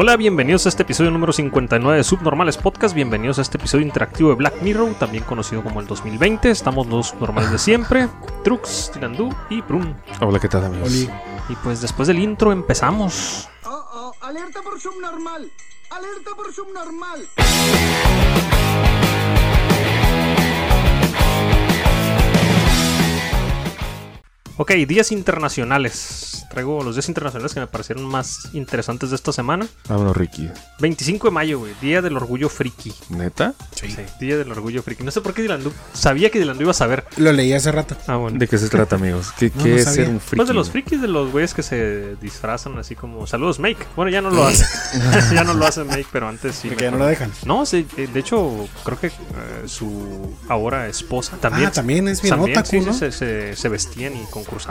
Hola, bienvenidos a este episodio número 59 de Subnormales Podcast. Bienvenidos a este episodio interactivo de Black Mirror, también conocido como el 2020. Estamos los normales de siempre: Trux, Tilandú y Prun. Hola, ¿qué tal, amigos? Y pues después del intro empezamos. Oh, oh, alerta por subnormal. Alerta por subnormal. Ok, días internacionales. Traigo los días internacionales que me parecieron más interesantes de esta semana. Vámonos, Ricky. 25 de mayo, güey, Día del Orgullo Friki. ¿Neta? Sí. Día del Orgullo Friki. No sé por qué Dilandú. Sabía que Dilandú iba a saber. Lo leí hace rato. Ah, bueno. ¿De qué se trata, amigos? ¿Qué, No, qué no es sabía. ser un friki? Pues de los frikis, de los güeyes que se disfrazan así como saludos Make. Bueno, ya no lo hace. ya no lo hace Make, pero antes sí. Porque ya no lo dejan. No, sí, eh, de hecho, creo que eh, su ahora esposa también. Ah, también es bien también, otaku, sí, se, se- se vestían y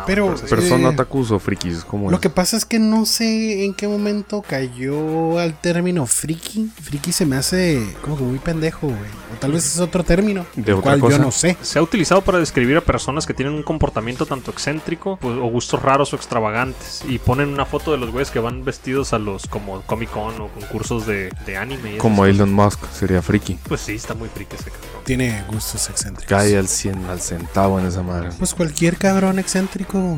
Pero-. Pero son Eh, otakus o frikis, ¿cómo Lo es? que pasa es que no sé en qué momento cayó al término friki. Friki se me hace como que muy pendejo, güey. O tal vez es otro término. ¿De el otra cual cosa? yo no sé. Se ha utilizado para describir a personas que tienen un comportamiento tanto excéntrico pues, o gustos raros o extravagantes. Y ponen una foto de los güeyes que van vestidos a los como Comic Con o concursos de, de anime. y Como. Elon Musk sería friki. Pues sí, está muy friki ese cabrón. Tiene gustos excéntricos. Cae al 100, al centavo en esa madre. Pues cualquier cabrón excéntrico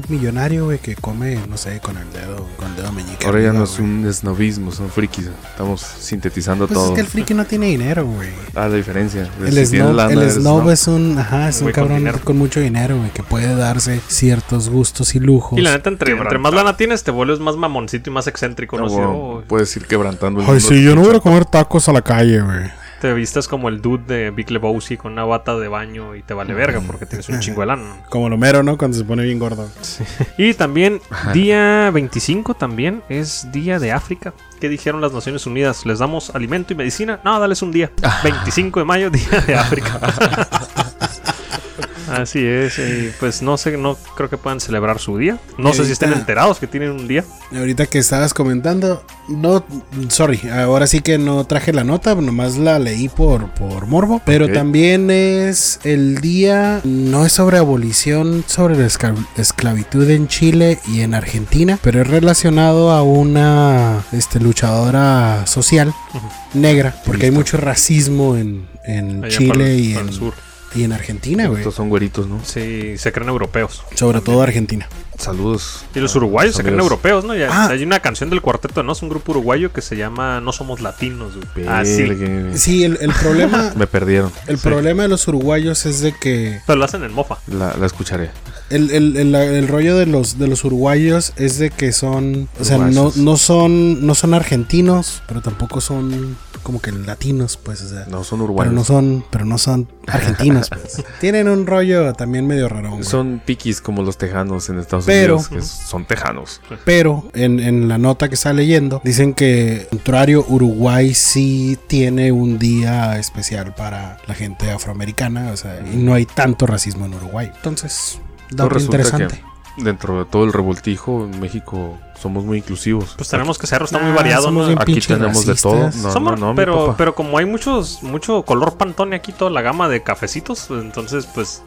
millonario, güey, que come, no sé, con el dedo, con el dedo meñique. Ahora ya no es un snobismo, son frikis. Estamos sintetizando Pues todo. es que el friki no tiene dinero, güey. Ah, la diferencia. El Si snob, lana, el snob snob. es un, ajá, es Un con cabrón con, mucho dinero, güey, que puede darse ciertos gustos y lujos. Y la neta, entre, entre más lana tienes, te vuelves más mamoncito y más excéntrico. No, No, sé, bueno, o Puedes ir quebrantando el Ay, sí, yo no voy a comer tacos a la calle, güey. Te vistes como el dude de Big Lebowski con una bata de baño y te vale verga porque tienes un chingo de lana. Como lo mero, ¿no? Cuando se pone bien gordo. Y también, día 25 también es Día de África. ¿Qué dijeron las Naciones Unidas? ¿Les damos alimento y medicina? No, dales un día. 25 de mayo, Día de África. Así es, y pues no sé, no creo que puedan celebrar su día. No sé si estén enterados que tienen un día. Ahorita que estabas comentando, no, sorry, ahora sí que no traje la nota, nomás la leí por, por morbo, pero también es el día, no es sobre abolición, sobre la esclav- esclavitud en Chile y en Argentina, pero es relacionado a una este, luchadora social negra, porque hay mucho racismo en, en allá Chile para y, para el en, sur. Y en Argentina, güey. Estos son güeritos, ¿no? Sí, se creen europeos. Sobre todo Argentina. Saludos. Y los uruguayos los se creen europeos, ¿no? Ya- Ah. Hay una canción del cuarteto, ¿no? Es un grupo uruguayo que se llama No Somos Latinos, güey. Ah, sí. Sí, el, el problema... Me perdieron. El Sí. problema de los uruguayos es de que Pero lo hacen en mofa. La, la escucharé. El, el- el- el rollo de los de los uruguayos es de que son, o sea, no, Uruguayos. no son no son argentinos, pero tampoco son como que latinos, pues, o sea, No son pero urbanos. no son, pero no son argentinos, pues. Tienen un rollo también medio raro. Son piquis como los tejanos en Estados Pero- Unidos, que son tejanos. Pero en, en la nota que está leyendo, dicen que, contrario, Uruguay sí tiene un día especial para la gente afroamericana, o sea, y no hay tanto racismo en Uruguay. Entonces, dato interesante. que dentro de todo el revoltijo, en México somos muy inclusivos. Pues tenemos que ser, está Ah, muy variado, somos ¿no? Aquí tenemos de todo. No, Somos- no, pero, pero como hay muchos, mucho color pantone aquí, toda la gama de cafecitos, entonces pues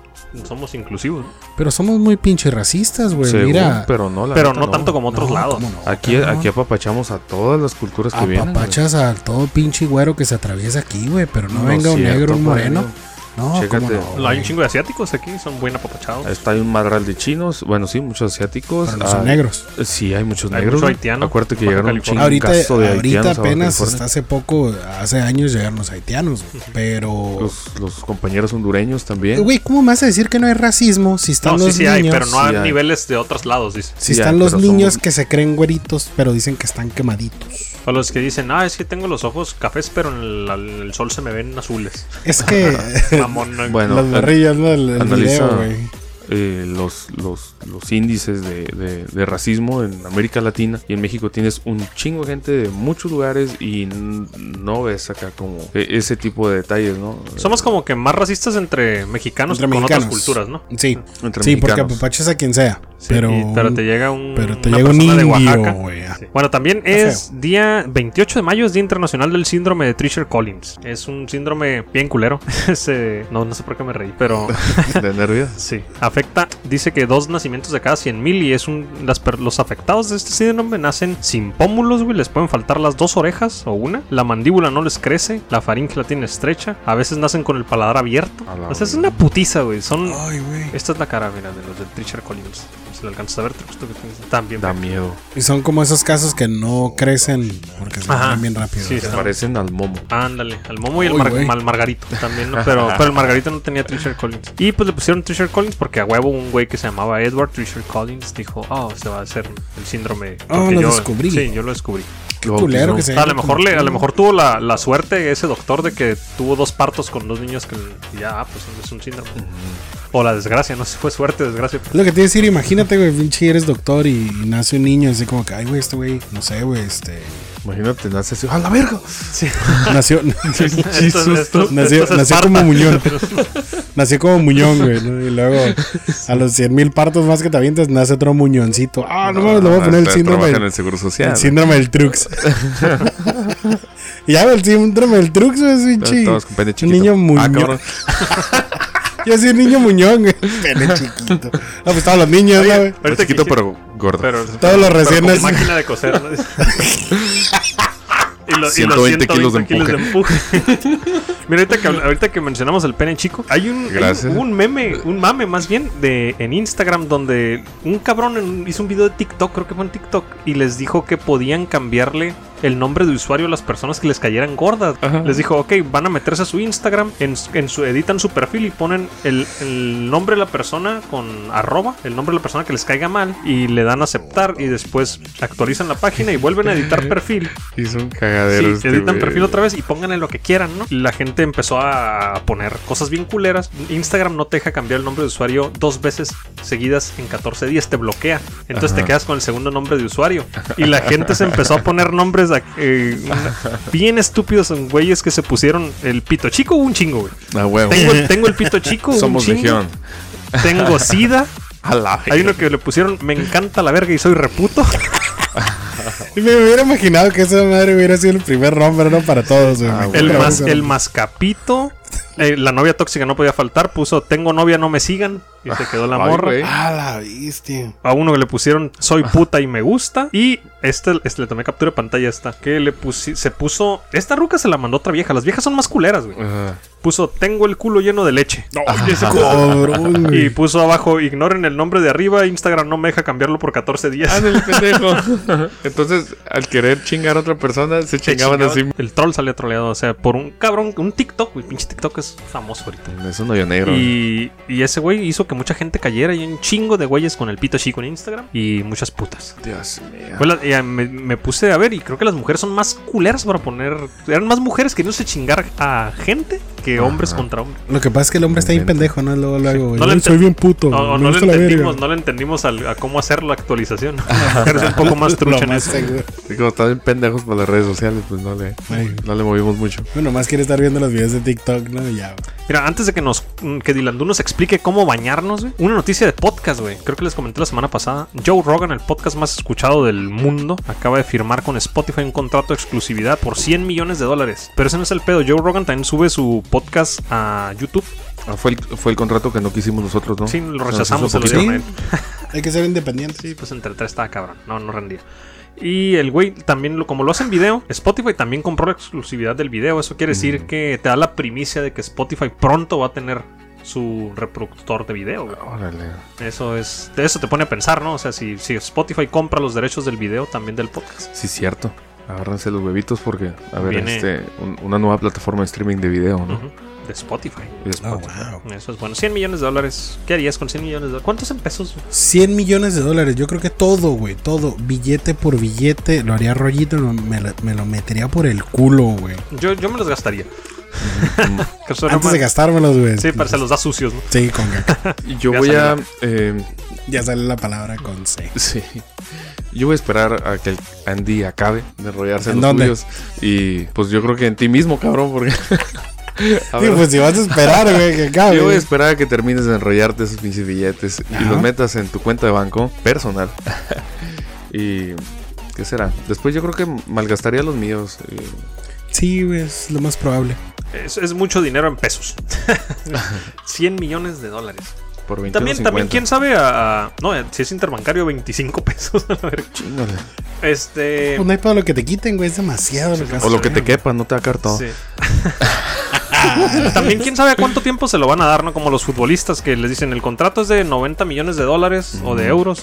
somos inclusivos. Pero somos muy pinches racistas, güey. Mira, pero no, la Pero no, tanto como otros No, lados. ¿cómo no, Aquí, aquí apapachamos a todas las culturas que vienen. apapachas a todo pinche güero que se atraviesa aquí, güey. Pero no, No venga un cierto, negro, un moreno. No, Chécate. ¿cómo no, Hay un chingo de asiáticos aquí, son buen apapachados. Está hay un madral de chinos, bueno, sí, muchos asiáticos. Pero no son Ah, negros. Sí, hay muchos Hay negros. mucho. Acuérdate que llegaron un. Ahorita, de ahorita haitianos apenas, hasta hace poco, hace años llegaron los haitianos. Pero, Los, los compañeros hondureños también. güey, ¿cómo me vas a decir que no hay racismo si están No, sí, los sí niños? hay, pero no a Sí hay. niveles de otros lados, dice. Si Sí están hay, los niños que se creen güeritos, pero dicen que están quemaditos. O los que dicen, ah, es que tengo los ojos cafés, pero en el, en el sol se me ven azules. Es que Bueno, las barrillas, ¿no? El, el analiza- video, eh, los, los, los índices de, de- de racismo en América Latina y en México tienes un chingo de gente de muchos lugares y no ves acá como e- ese tipo de detalles, ¿no? Somos como que más racistas entre mexicanos Entre que con mexicanos. otras culturas, ¿no? Sí, Entre sí, porque apapachas a quien sea. Sí, pero, y- pero te llega un. pero te una llega un persona de Oaxaca. Sí. Bueno, también es día 28 de mayo, es Día Internacional del Síndrome de Treacher Collins. Es un síndrome bien culero. No, no sé por qué me reí, pero De nervios. sí. Afecta, dice que dos nacimientos de cada 100 mil y es un. Las, los afectados de este síndrome nacen sin pómulos, güey. Les pueden faltar las dos orejas o una. La mandíbula no les crece. La faringe la tiene estrecha. A veces nacen con el paladar abierto. O sea, es una putiza, güey. Son. Ay, güey. Esta es la cara, mira, de los del Treacher Collins. Si lo alcanzas a ver, te gusta que tienes- También. Da miedo. Y son como esos casos que no crecen porque se Ajá. bien rápido. Sí, Se está- parecen al momo. Ándale, al Momo y el Uy, mar- güey. al Margarito también, ¿no? Pero, pero el Margarito no tenía Treasure Collins. Y pues le pusieron Treasure Collins porque a huevo un güey que se llamaba Edward Treasure Collins dijo, oh, se va a hacer el síndrome. Oh, porque lo yo- descubrí. Sí, yo lo descubrí. Qué culero que se A lo mejor, le, a lo mejor tuvo la, la suerte ese doctor de que tuvo dos partos con dos niños que ya, ah, pues es un síndrome. O la desgracia, no sé si fue suerte, desgracia. Es lo que te iba a decir, imagínate, güey, pinche eres doctor y, y nace un niño así como que, ay, güey, este güey, no sé, güey, este... Imagínate, nace así. ¡A la verga! Sí. Nació, Esto es- esto es- nació, esto es nació como muñón. Nació como muñón, güey, ¿no? Y luego a los 100 mil partos más que te avientas, nace otro muñoncito. Ah, no, mames, le voy a poner el Este, síndrome, en del- el seguro social. el síndrome del Trux. y ya, el síndrome del Trux, güey, es Un chiquito. niño Ah, muñón. Yo soy un niño muñón, güey. Pene chiquito. No, pues todos los niños, ¿no, güey? Chiquito, pero gordo. Pero, Todos los recién nacidos. máquina de coser, ¿no? y, los, y los 120 kilos de empuje. Mira, ahorita que, ahorita que mencionamos el pene chico, hay un, hay un, un meme, un mame más bien, de en Instagram donde un cabrón en- hizo un video de TikTok, creo que fue en TikTok, y les dijo que podían cambiarle el nombre de usuario a las personas que les cayeran gordas. Ajá. Les dijo, ok, van a meterse a su Instagram, en, su- en su, editan su perfil y ponen el, el nombre de la persona con arroba, el nombre de la persona que les caiga mal, y le dan a aceptar y después actualizan la página y vuelven a editar perfil. Hizo un Sí, cagadero. este editan perfil otra vez y pónganle lo que quieran, ¿no? Y la gente empezó a poner cosas bien culeras. Instagram no te deja cambiar el nombre de usuario dos veces seguidas en 14 días, te bloquea. Entonces Ajá. te quedas con el segundo nombre de usuario. Y la gente se empezó a poner nombres eh, bien estúpidos en güeyes que se pusieron el pito chico un chingo, güey. Ah, huevo. Tengo, el- tengo el pito chico, un Somos chingo. legión. Tengo sida. A la Hay uno que le pusieron me encanta la verga y soy reputo. Y me hubiera imaginado que esa madre hubiera sido el primer nombre, ¿no? Para todos, güey. Ah, El, mas, el mascapito. Eh, la novia tóxica no podía faltar. Puso tengo novia, no me sigan. Y se quedó la Ay, morra. Ah, la viste. A uno que le pusieron soy puta y me gusta. Y este, este le tomé captura de pantalla esta. Que le pusi- se puso. Esta ruca se la mandó otra vieja. Las viejas son más culeras, güey. Ajá. Puso tengo el culo lleno de leche. Y ese- Cabrón, y puso abajo, ignoren el nombre de arriba, Instagram no me deja cambiarlo por 14 días. Ah, el pendejo. Entonces, al querer chingar a otra persona, se Se chingaban chingaba. así. El troll salió troleado, o sea, por un cabrón, un TikTok, güey. Pinche TikTok es famoso ahorita. Es un hoyo negro. Y, y ese güey hizo que mucha gente cayera y un chingo de güeyes con el pito chico en Instagram y muchas putas. Dios mío. Me, me puse a ver y creo que las mujeres son más culeras para poner. Eran más mujeres que no se chingar a gente que hombres contra hombres. Lo que pasa es que el hombre está bien pendejo, ¿no? Luego, luego, güey. No soy bien puto. No, le entendimos, no le entendimos al- a cómo hacer la actualización. Es un poco más trucha en eso. como están bien pendejos por las redes sociales, pues no le, Ay. no le movimos mucho. Bueno, más quiere estar viendo los videos de TikTok, ¿no? Y ya. güey. Mira, antes de que nos mm, que Dilandú nos explique cómo bañarnos, güey, una noticia de podcast, güey. Creo que les comenté la semana pasada. Joe Rogan, el podcast más escuchado del mundo, acaba de firmar con Spotify un contrato de exclusividad por 100 millones de dólares. Pero ese no es el pedo. Joe Rogan también sube su podcast a YouTube. Ah, fue, el, fue el contrato que no quisimos nosotros, ¿no? Sí, lo Nos rechazamos, se lo poquito. dieron a él. Hay que ser independiente. Sí, pues entre tres estaba cabrón. No, no rendía. Y el güey también, lo, como lo hace en video, Spotify también compró la exclusividad del video. Eso quiere decir que te da la primicia de que Spotify pronto va a tener su reproductor de video. güey. Órale. Eso es, eso te pone a pensar, ¿no? O sea, si, si Spotify compra los derechos del video, también del podcast. Sí, cierto. Agárrense los huevitos porque, a ver, Viene- este, un- una nueva plataforma de streaming de video, ¿no? Ujú, De Spotify. Oh, Spotify. wow. Eso es bueno. 100 millones de dólares. ¿Qué harías con 100 millones de dólares? ¿Cuántos en pesos? 100 millones de dólares. Yo creo que todo, güey. Todo. Billete por billete. Lo haría rollito. Me, lo- me lo metería por el culo, güey. Yo, yo me los gastaría. Antes de gastármelos, güey. Sí, para se los da sucios, ¿no? Sí, con Yo Ya voy a. eh, ya sale la palabra con C. sí. Yo voy a esperar a que el Andy acabe de enrollarse ¿En en los dónde? suyos. Y pues yo creo que en ti mismo, cabrón, porque Ver, pues si vas a esperar, güey, que acabe. yo voy a esperar a que termines de enrollarte esos pinches billetes y los metas en tu cuenta de banco personal. y. ¿Qué será? Después yo creo que malgastaría los míos. eh, Sí, güey, es lo más probable. Es, es mucho dinero en pesos. 100 millones de dólares. por 21.50. También, también, quién sabe a, a- No, si es interbancario, 25 pesos. a la verga. Chíngale. Este. Pues no hay para lo que te quiten, güey, es demasiado lo que O lo que te quepa, no te va a todo. Sí. También quién sabe a cuánto tiempo se lo van a dar, ¿no? Como los futbolistas que les dicen el contrato es de 90 millones de dólares o de euros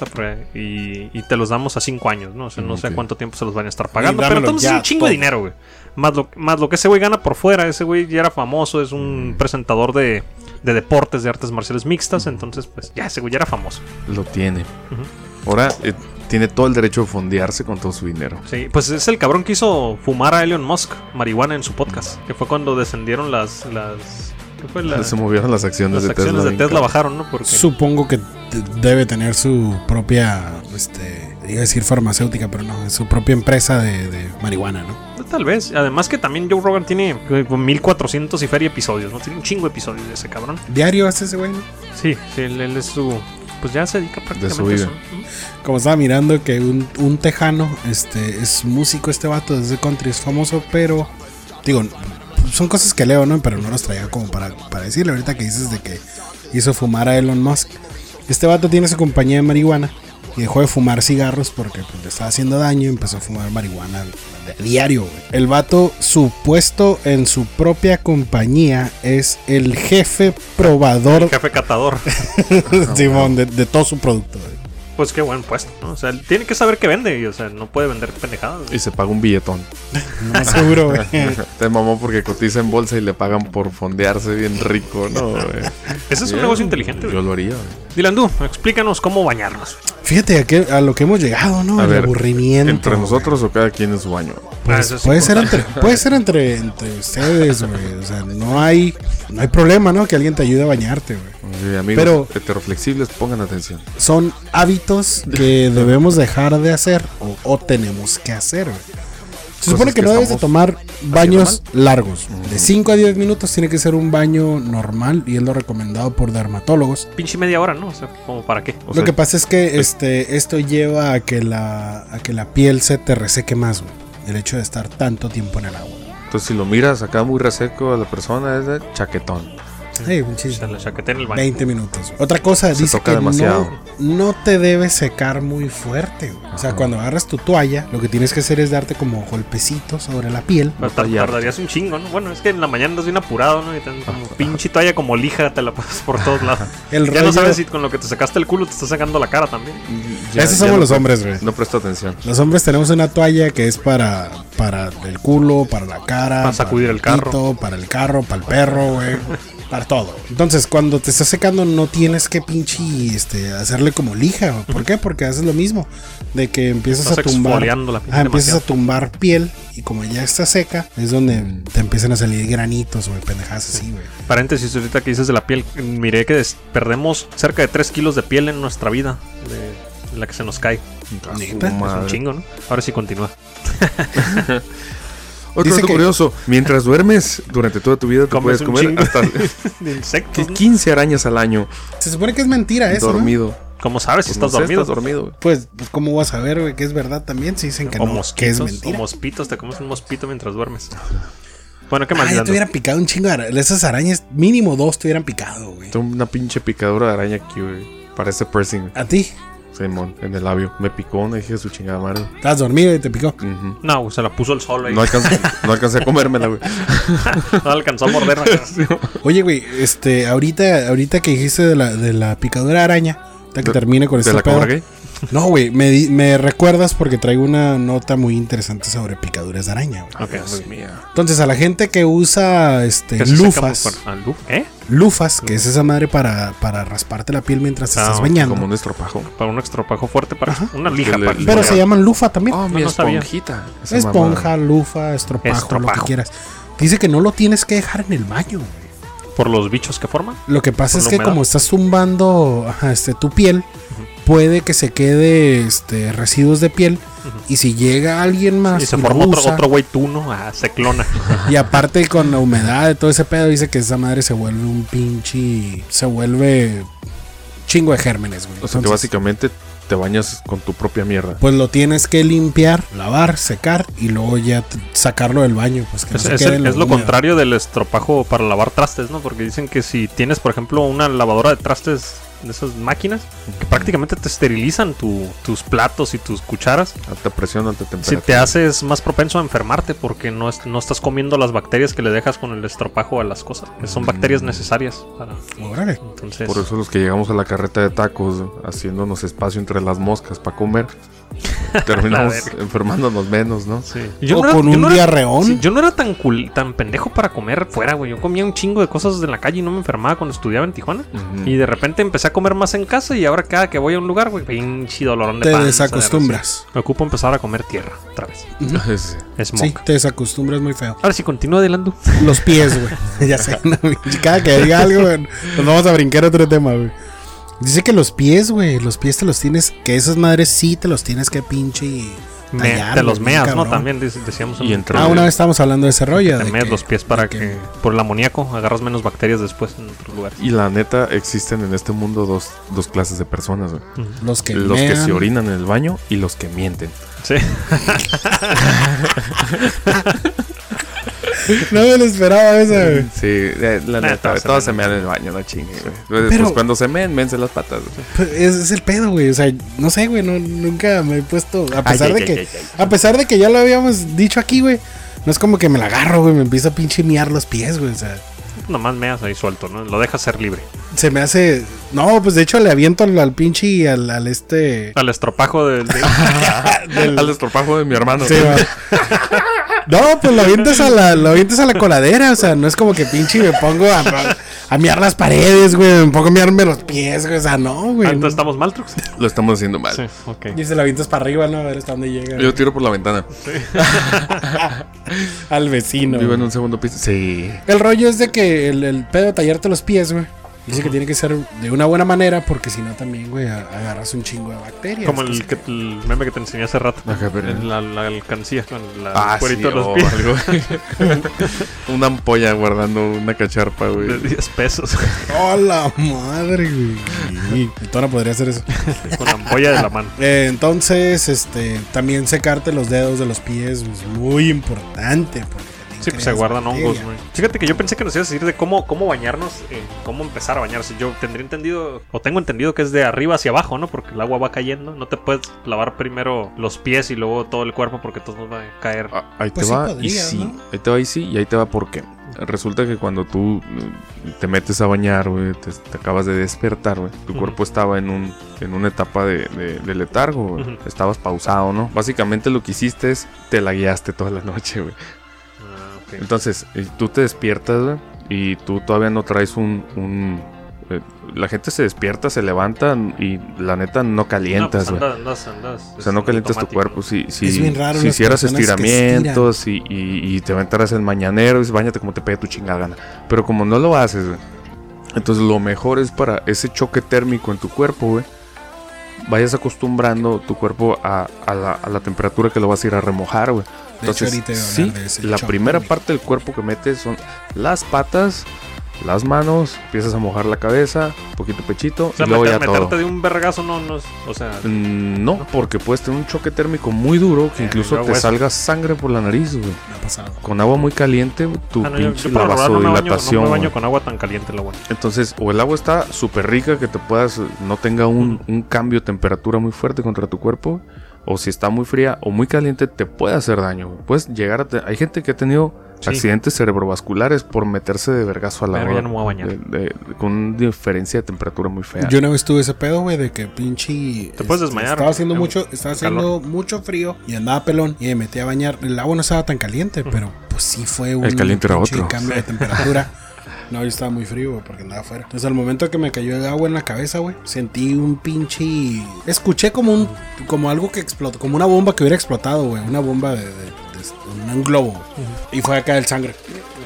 y, y te los damos a 5 años, ¿no? O sea, no sé a Ok. cuánto tiempo se los van a estar pagando. Pero entonces es un chingo de dinero, güey. Más lo, más lo que ese güey gana por fuera. Ese güey ya era famoso, es un presentador de, de deportes, de artes marciales mixtas. Entonces, pues ya ese güey ya era famoso. Lo tiene. Ahora eh, tiene todo el derecho de fondearse con todo su dinero. Sí, pues es el cabrón que hizo fumar a Elon Musk marihuana en su podcast. Que fue cuando descendieron las. las ¿Qué fue la- Se movieron las acciones las de acciones Tesla. de Tesla bajaron, ¿no? Porque Supongo que de- debe tener su propia, este, iba a decir farmacéutica, pero no, su propia empresa de, de marihuana, ¿no? tal vez. Además que también Joe Rogan tiene eh, como 1400 y feria episodios, ¿no? Tiene un chingo de episodios de ese cabrón. Diario hace ese güey, ¿no? Sí, sí, él, él es su. Pues ya se dedica prácticamente su a eso. vida. ¿no? Como estaba mirando que un, un tejano, este, es músico este vato desde country, es famoso, pero digo, son cosas que leo, ¿no? Pero no los traía como para, para decirle ahorita que dices de que hizo fumar a Elon Musk. Este vato tiene su compañía de marihuana y dejó de fumar cigarros porque pues, le estaba haciendo daño y empezó a fumar marihuana diario. güey. El vato, su puesto en su propia compañía es el jefe probador, El jefe catador. Simón, de, de todo su producto. güey. Pues qué buen puesto, ¿no? O sea, él tiene que saber qué vende. Y, o sea, no puede vender pendejadas. güey. Y se paga un billetón. No seguro, güey. Te mamó porque cotiza en bolsa y le pagan por fondearse bien rico, ¿no? güey? Ese es un negocio inteligente, Yo güey. lo haría. güey. Dylan Du, explícanos cómo bañarnos. Fíjate a, qué- a lo que hemos llegado, ¿no? A El ver, aburrimiento. ¿Entre nosotros o cada quien en su baño? Pues, Ah, es puede, ser entre, puede ser entre, entre ustedes, güey. O sea, no hay, no hay problema, ¿no? Que alguien te ayude a bañarte, güey. Sí, amigos Pero- heteroflexibles, pongan atención. Son hábitos que debemos dejar de hacer o, o tenemos que hacer, güey. Se supone que que no debes de tomar baños largos. De 5 a 10 minutos tiene que ser un baño normal y es lo recomendado por dermatólogos. Pinche media hora, ¿no? O sea, ¿como para qué? O lo sea, que pasa es que este, esto lleva a que, la, a que la piel se te reseque más, güey. El hecho de estar tanto tiempo en el agua. Entonces, si lo miras acá muy reseco a la persona, es de chaquetón. La en el baño. 20 minutos. Otra cosa, Se dice que demasiado. No, no te debes secar muy fuerte. güey. O sea, cuando agarras tu toalla, lo que tienes que hacer es darte como golpecitos sobre la piel. Pero tardarías un chingo, ¿no? Bueno, es que en la mañana andas bien apurado, ¿no? Y te como pinche toalla como lija, te la pasas por todos lados. El ya no sabes si con lo que te sacaste el culo te está sacando la cara también. Ya- Esos ya somos no los hombres, güey. No presto atención. Los hombres tenemos una toalla que es para, para el culo, para la cara, Para sacudir el carro. pito, para el carro, para el perro, güey. Para todo. Entonces, cuando te estás secando, no tienes que pinche este, hacerle como lija. ¿Por qué? Porque haces lo mismo. De que empiezas Estás a tumbar. la empiezas a tumbar piel. Y como ya está seca, es donde te empiezan a salir granitos, güey. Pendejadas así, güey. Paréntesis, ahorita que dices de la piel, miré que perdemos cerca de 3 kilos de piel en nuestra vida. De, la que se nos cae. A su ¿Neta? Es un chingo, ¿no? Ahora sí continúa. Otro dato curioso: mientras duermes durante toda tu vida, te puedes comer hasta De insectos. ¿no? 15 arañas al año Se supone que es mentira eso, ¿no? dormido. ¿Cómo sabes si Pues estás no sé, dormido? Estás dormido. Pues, pues, ¿cómo vas a ver, güey? Que es verdad también. Si dicen que o no, mosquitos. que es o mosquitos, te comes un mosquito mientras duermes. Bueno, ¿qué más? Ah, ya te hubieran picado un chingo de arañas. Esas arañas, mínimo dos te hubieran picado, güey. Una pinche picadura de araña aquí, güey. Parece piercing. A ti. Simón, en el labio. Me picó, me dije su chingada madre. Estás dormido y te picó. No, se la puso el sol ahí. No alcancé, no alcancé a comérmela, güey. No alcanzó a morderla. Oye, güey, este, ahorita, ahorita que dijiste de la, de la picadura araña, hasta que De- termine con ¿De este la pedo. cobra gay? No, güey, me, recuerdas porque traigo una nota muy interesante sobre picaduras de araña, güey. Ok, muy bien. mía. Entonces, a la gente que usa este lufas. Ah, ¿Eh? lufas, que es esa madre para, para rasparte la piel mientras te Ah, estás bañando. Como un estropajo. Para un estropajo fuerte, para una lija. Para Pero se llaman lufa también. Oh, mi no esponjita. Esa Esponja, lufa, estropajo, lo que quieras. Dice que no lo tienes que dejar en el baño, güey. Por los bichos que forman. Lo que pasa es que humedad. como estás tumbando ajá, este, tu piel, puede que se quede este, residuos de piel Y si llega alguien más Y se y forma lo otro, usa, otro güey tuno, ah, se clona. y aparte con la humedad de todo ese pedo, dice que esa madre se vuelve un pinche. Se vuelve chingo de gérmenes, güey. O sea que Entonces, básicamente te bañas con tu propia mierda. Pues lo tienes que limpiar, lavar, secar y luego ya sacarlo del baño. Pues que no se es quede el- en es lo contrario del estropajo para lavar trastes, ¿no? Porque dicen que si tienes, por ejemplo, una lavadora de trastes de esas máquinas, que prácticamente te esterilizan tu- tus platos y tus cucharas, Alta presión, alta si temperatura. te haces más propenso a enfermarte porque no, es- no estás comiendo las bacterias que le dejas con el estropajo a las cosas. que Son bacterias necesarias para... Órale. Entonces, Por eso los que llegamos a la carreta de tacos haciéndonos espacio entre las moscas para comer, terminamos enfermándonos menos, ¿no? Sí. O con un diarreón. sí, yo no era tan cool- tan pendejo para comer fuera, güey. Yo comía un chingo de cosas de la calle y no me enfermaba cuando estudiaba en Tijuana. Y de repente empecé a comer más en casa y ahora cada que voy a un lugar, güey, pinche dolorón de Te panza, desacostumbras. Me ocupo empezar a comer tierra otra vez. Sí. Smoke. Sí, te desacostumbras muy feo. Ahora sí, continúa adelante. Los pies, güey. ya sé. no, cada que diga algo, güey, nos vamos a brincar otro tema, güey. Dice que los pies, güey, los pies te los tienes, que esas madres sí te los tienes que pinche Me- tallar, te los meas, ¿no? También dec- decíamos. Y en- entre- Ah, una vez estábamos hablando de ese rollo. Te de meas que- los pies para que, por el amoníaco agarras menos bacterias después en otros lugares. Y la neta, existen en este mundo dos, dos clases de personas, güey. Los que Los que se orinan en el baño y los que mienten. Sí. No me lo esperaba esa, güey. Sí, eh, la Neta, neta, se todos se mean. en el baño, no chingue, güey. Pues, Pero- pues cuando se meen, mense las patas. güey. Pues Es, es el pedo, güey. O sea, no sé, güey. No, nunca me he puesto. A pesar Ay, de ay, que. ay, ay, ay. A pesar de que ya lo habíamos dicho aquí, güey. No es como que me la agarro, güey. Me empiezo a pinche miar los pies, güey. O sea, Nomás meas ahí suelto, ¿no? Lo dejas ser libre. se me hace. No, pues de hecho le aviento al, al pinche y al, al este. Al estropajo del. del- Al estropajo de mi hermano. Sí. No, pues lo avientas a la, lo avientas a la coladera, o sea, no es como que pinche me pongo a, a miar las paredes, güey, me pongo a miarme los pies, güey, o sea, no, güey. Ah. Entonces estamos mal, Trux. Lo estamos haciendo mal. Sí, ok. Y se la avientas para arriba, ¿no? A ver hasta dónde llega. Yo tiro por la ventana. Al vecino. Vivo en un segundo piso. Sí. El rollo es de que el, el pedo de tallarte los pies, güey. Dice que tiene que ser de una buena manera porque si no también, güey, agarras un chingo de bacterias. Como el, se- que, el meme que te enseñé hace rato. Ajá, pero- En la, la alcancía. Con la, Ah, el cuerito sí, de los o pies. algo. una ampolla guardando una cacharpa, De güey. 10 pesos. ¡Oh, la madre, güey! Y Tona podría hacer eso. con la ampolla de la mano. Eh, entonces, este, también secarte los dedos de los pies es muy importante. Porque Sí, pues se guardan hongos, güey. Fíjate que yo pensé que nos ibas a decir de cómo, cómo bañarnos, eh, cómo empezar a bañarse. Yo tendría entendido, o tengo entendido que es de arriba hacia abajo, ¿no? Porque el agua va cayendo. No te puedes lavar primero los pies y luego todo el cuerpo porque todo nos va a caer. Ah, ahí Pues te sí va y sí. ¿no? Ahí te va y sí. Y ahí te va por qué. Resulta que cuando tú eh, te metes a bañar, güey, te, te acabas de despertar, güey. Tu cuerpo estaba en un en una etapa de, de- de letargo, güey. Ujú. Estabas pausado, ¿no? Básicamente lo que hiciste es te la guiaste toda la noche, güey. Entonces, eh, tú te despiertas, güey, y tú todavía no traes un... un, eh, la gente se despierta, se levanta y la neta no No, calientas, pues güey. andas, andas, andas, O sea, no calientas tu cuerpo. Si, si, Es bien raro si hicieras estiramientos y, y, y te aventaras el mañanero, y dices, bañate como te pegue tu chingada gana. Pero como no lo haces, güey, entonces lo mejor es para ese choque térmico en tu cuerpo, güey. Vayas acostumbrando tu cuerpo a, a la, a la temperatura que lo vas a ir a remojar, güey. Hecho, Entonces, sí, la primera parte del cuerpo que metes son las patas, las manos, empiezas a mojar la cabeza, un poquito pechito, O sea, y luego meter- ya meterte todo. de un vergazo no, no es. O sea, Mm, No, porque puedes tener un choque térmico muy duro que Eh, incluso te salga sangre por la nariz, güey. Me ha pasado. Con agua muy caliente, tu ah, no, pinche yo la regular no me baño, no vasodilatación. me baño con agua tan caliente, la buena. Entonces, o el agua está súper rica que te puedas, no tenga un, Ujú. un cambio de temperatura muy fuerte contra tu cuerpo, o si está muy fría o muy caliente, te puede hacer daño. Puedes llegar a. te- Hay gente que ha tenido Sí. accidentes cerebrovasculares por meterse de vergazo a la Pero ya no me voy a bañar. de- de- con una diferencia de temperatura muy fea. Yo una vez tuve ese pedo, güey, de que pinche. Te puedes desmayar, Estaba haciendo mucho, estaba haciendo mucho frío y andaba pelón y me metí a bañar. El agua no estaba tan caliente, pero pues sí fue un El caliente era pinche otro. cambio de temperatura. No, yo estaba muy frío, güey, porque andaba afuera. Entonces, al momento que me cayó el agua en la cabeza, güey, sentí un pinche. Escuché como un. Como algo que explotó. Como una bomba que hubiera explotado, güey. Una bomba de, de- de un, globo. güey. Y fue acá el sangre.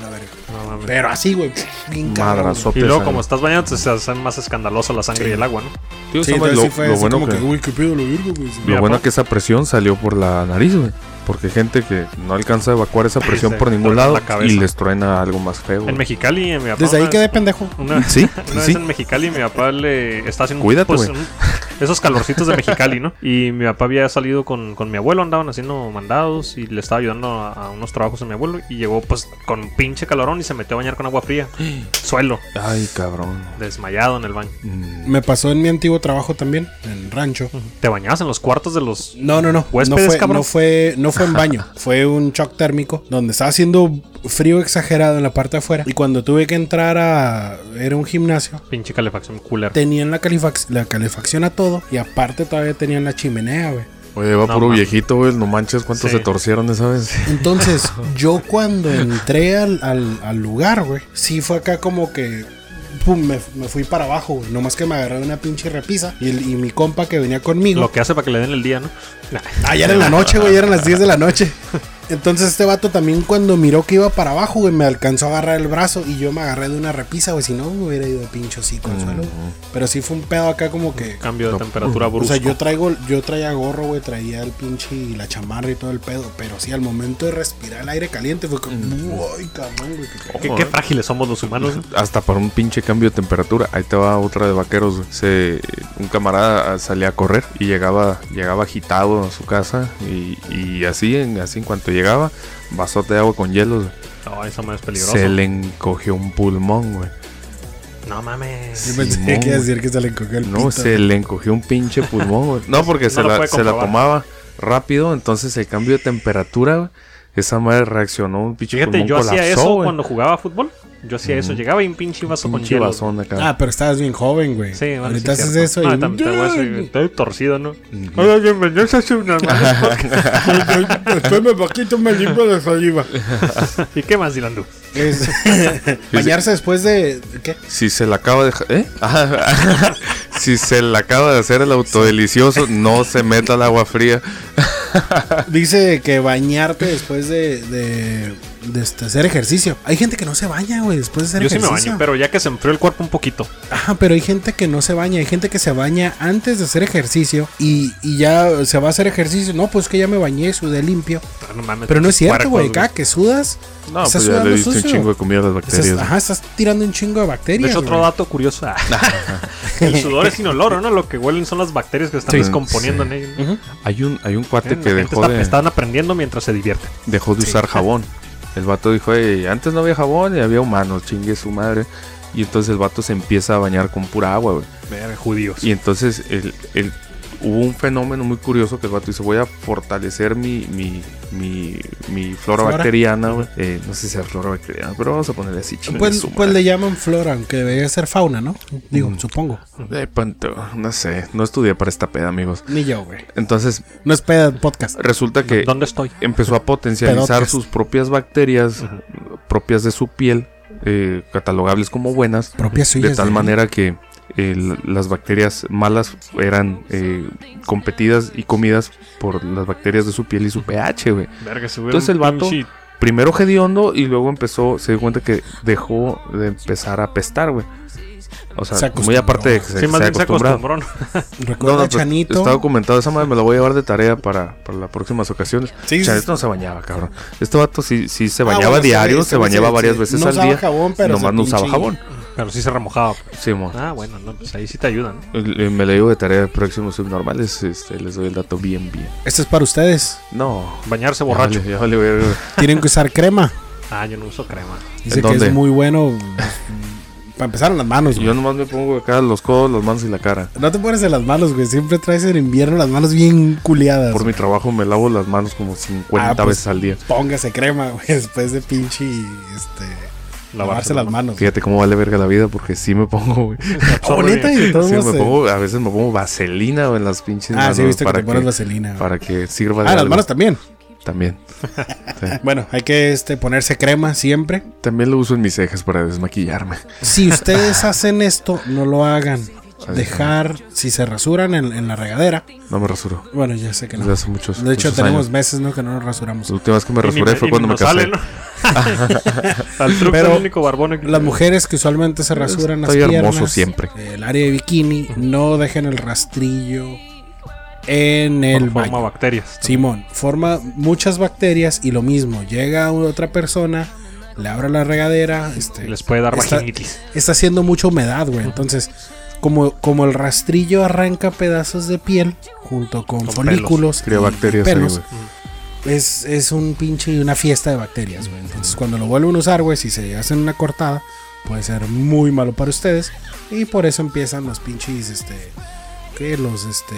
La verga. No mames. Pero así, güey. Bien cabrón. Y luego, sale. como estás bañando, se hace más escandaloso la sangre y el agua, ¿no? Tío, Sí, lo, sí fue lo así bueno como que, que, uy, qué pedo, lo virgo, güey. lo bueno que esa presión salió por la nariz, güey. Porque hay gente que no alcanza a evacuar esa presión por ningún lado la y les truena algo más feo. En. Mexicali, en mi papá. Desde ahí una quedé vez- pendejo. Una, Sí, una sí. vez en Mexicali mi papá le está haciendo Cuídate, pues, güey. un- esos calorcitos de Mexicali, ¿no? Y mi papá había salido con, con mi abuelo, andaban haciendo mandados y le estaba ayudando a, a unos trabajos a mi abuelo y llegó pues con pinche calorón y se metió a bañar con agua fría. Suelo, Ay, cabrón. desmayado en el baño. Mm, Me pasó en mi antiguo trabajo también, en rancho. ¿Te bañabas en los cuartos de los... No, no, no. No ¿Huéspedes, fue, cabrón? no fue, no fue en baño. fue un shock térmico donde estaba haciendo frío exagerado en la parte de afuera. Y cuando tuve que entrar a. Era un gimnasio. Pinche calefacción cooler. Tenían la, califac- la calefacción a todo. Y aparte todavía tenían la chimenea, güey. Oye, va No, puro viejito, güey. No manches cuántos Sí. se torcieron esa vez. Entonces, yo cuando entré al, al- al lugar, güey, sí fue acá como que. Pum, me, me fui para abajo, güey. Nomás que me agarré de una pinche repisa. Y, el- y mi compa que venía conmigo. Lo que hace para que le den el día, ¿no? Nah. Ah, ya era en la noche, güey, ya eran las 10 de la noche. Entonces este vato también cuando miró que iba para abajo, güey, me alcanzó a agarrar el brazo y yo me agarré de una repisa, güey, si no me hubiera ido de pincho hocico al suelo. Pero sí fue un pedo acá como que... Cambio de No, temperatura O brusco. sea, yo traigo, yo traía gorro, güey, traía el pinche y la chamarra y todo el pedo, pero sí al momento de respirar el aire caliente fue como, uy, cabrón, güey. qué pedo". ¿Qué, qué frágiles somos los humanos. ¿no? Hasta para un pinche cambio de temperatura. Ahí te va otra de vaqueros. güey. Se, un camarada salía a correr y llegaba, llegaba agitado a su casa. Y, y así, en, así en cuanto llegaba, vasote de agua con hielo. güey. No, eso me es peligroso. Se le encogió un pulmón, güey. No mames. Yo pensé Simón, que iba a güey. decir que se le encogió el No, pito, se le encogió un pinche pulmón, güey. No, porque No se, la, se la tomaba rápido. Entonces el cambio de temperatura, güey, esa madre reaccionó. Un pinche Fíjate, pulmón yo hacía colapsó, eso güey. cuando jugaba fútbol. Yo hacía eso. Llegaba y un pinche vaso con Pinche hielo. acá. Ah, pero estabas bien joven, güey. Sí, bueno, Ahorita sí, haces cierto. eso No, y... también te voy a decir, estoy torcido, ¿no? Hola, bienvenidos a Podcast. Después me poquito me limpio de saliva. ¿Y qué más, Dylan? Es bañarse después de ¿qué? Si se la acaba de... ¿Eh? si se la acaba de hacer el autodelicioso, no se meta al agua fría. Dice que bañarte después de, de, de este, hacer ejercicio. Hay gente que no se baña, güey, después de hacer Yo sí me ejercicio. baño, pero ya que se enfrió el cuerpo un poquito. Ajá, pero hay gente que no se baña. Hay gente que se baña antes de hacer ejercicio y, y ya se va a hacer ejercicio. No, pues que ya me bañé, sudé limpio. Ah, no mames, Pero no es cierto, güey. Cada que sudas, No, estás pues ya sudando le diste un sucio. chingo de comida a las estás, bacterias. ajá, estás tirando un chingo de De bacterias. hecho, otro dato curioso. ah, el sudor es inoloro, ¿no? Lo que huelen son las bacterias que están Sí. descomponiendo Sí. en ellos. Ujú. Hay un, hay un cuate La que dejó está- de, Están aprendiendo mientras se divierten. dejó de usar jabón. El vato dijo, "Ey, antes no había jabón y había humanos, chingue su madre. Y entonces el vato se empieza a bañar con pura agua, güey. Ver, judíos. Y entonces el, el- hubo un fenómeno muy curioso que el vato dice, voy a fortalecer mi, mi, mi, mi flora, Flora. bacteriana. Eh, no sé si sea flora bacteriana, pero vamos a ponerle así, Pues, pues le llaman flora, aunque debería ser fauna, ¿no? Digo, Mm. supongo. De pronto, no sé, no estudié para esta peda, amigos. Ni yo, güey. Entonces, No es peda podcast. resulta que ¿Dónde estoy? empezó a potencializar sus propias bacterias, propias de su piel, eh, catalogables como buenas, Propias suyas. de tal manera que eh, las bacterias malas eran eh, competidas y comidas por las bacterias de su piel y su pH, güey. Entonces el vato- Primero hediondo y luego empezó, se dio cuenta que dejó de empezar a apestar, güey. O sea, Se muy aparte de que se, Sí, más se bien se acostumbró. Recuerda, pues, Chanito. Está documentado, esa madre me la voy a llevar de tarea para, para las próximas ocasiones. Sí, Chanito sí. no se bañaba, cabrón. Este vato sí, sí se Ah, bañaba bueno, diario, se bañaba sí, varias sí. veces No al día. jabón, pero nomás no usaba jabón. Pero sí se remojaba. Sí, mo. Ah, bueno, no, pues ahí sí te ayudan. ¿no? Eh, Me la llevo de tarea de próximos subnormales. Este, les doy el dato bien, bien. Esto es para ustedes. No. Bañarse ya borracho. vale, ya vale. Tienen que usar crema. Ah, yo no uso crema. Dice ¿En que es muy bueno. Para empezar en las manos, güey. Yo nomás me pongo acá los codos, las manos y la cara. No te pones en las manos, güey. Siempre traes en invierno las manos bien culiadas. Por mi trabajo me lavo las manos como 50 Ah, pues, veces al día. Póngase crema, güey. Después de pinche. Este. Lavarse las manos. Fíjate cómo vale verga la vida porque sí me pongo, güey. Oh, neta, y de todos Sí, me eh. pongo, a veces me pongo vaselina güey, en las pinches Ah, sí, he visto que para te pones vaselina. Para que sirva de Ah, las manos también. También. Sí. Bueno, hay que este, ponerse crema siempre. También lo uso en mis cejas para desmaquillarme. Si ustedes hacen esto, no lo hagan. Dejar, si se rasuran en, en la regadera, No me rasuro. bueno, ya sé que no. Desde hace muchos De hecho, muchos tenemos años. meses, ¿no? Que no nos rasuramos. La última vez que me ni rasuré fue y cuando me casé. sale, ¿no? Al truco Pero es el único barbón que- Las mujeres que usualmente se rasuran las Estoy piernas, hermoso siempre. el área de bikini, no dejen el rastrillo en el forma baño. bacterias. Simón, forma muchas bacterias y lo mismo, llega otra persona, le abre la regadera, este, Les puede dar está, vaginitis. está haciendo mucha humedad, güey. Entonces, como, como el rastrillo arranca pedazos de piel junto con, Con folículos, y bacterias pelos, güey. es, es un pinche una fiesta de bacterias, güey. Entonces, cuando lo vuelven a usar, güey, si se hacen una cortada, puede ser muy malo para ustedes. Y por eso empiezan los pinches, este, que los, este,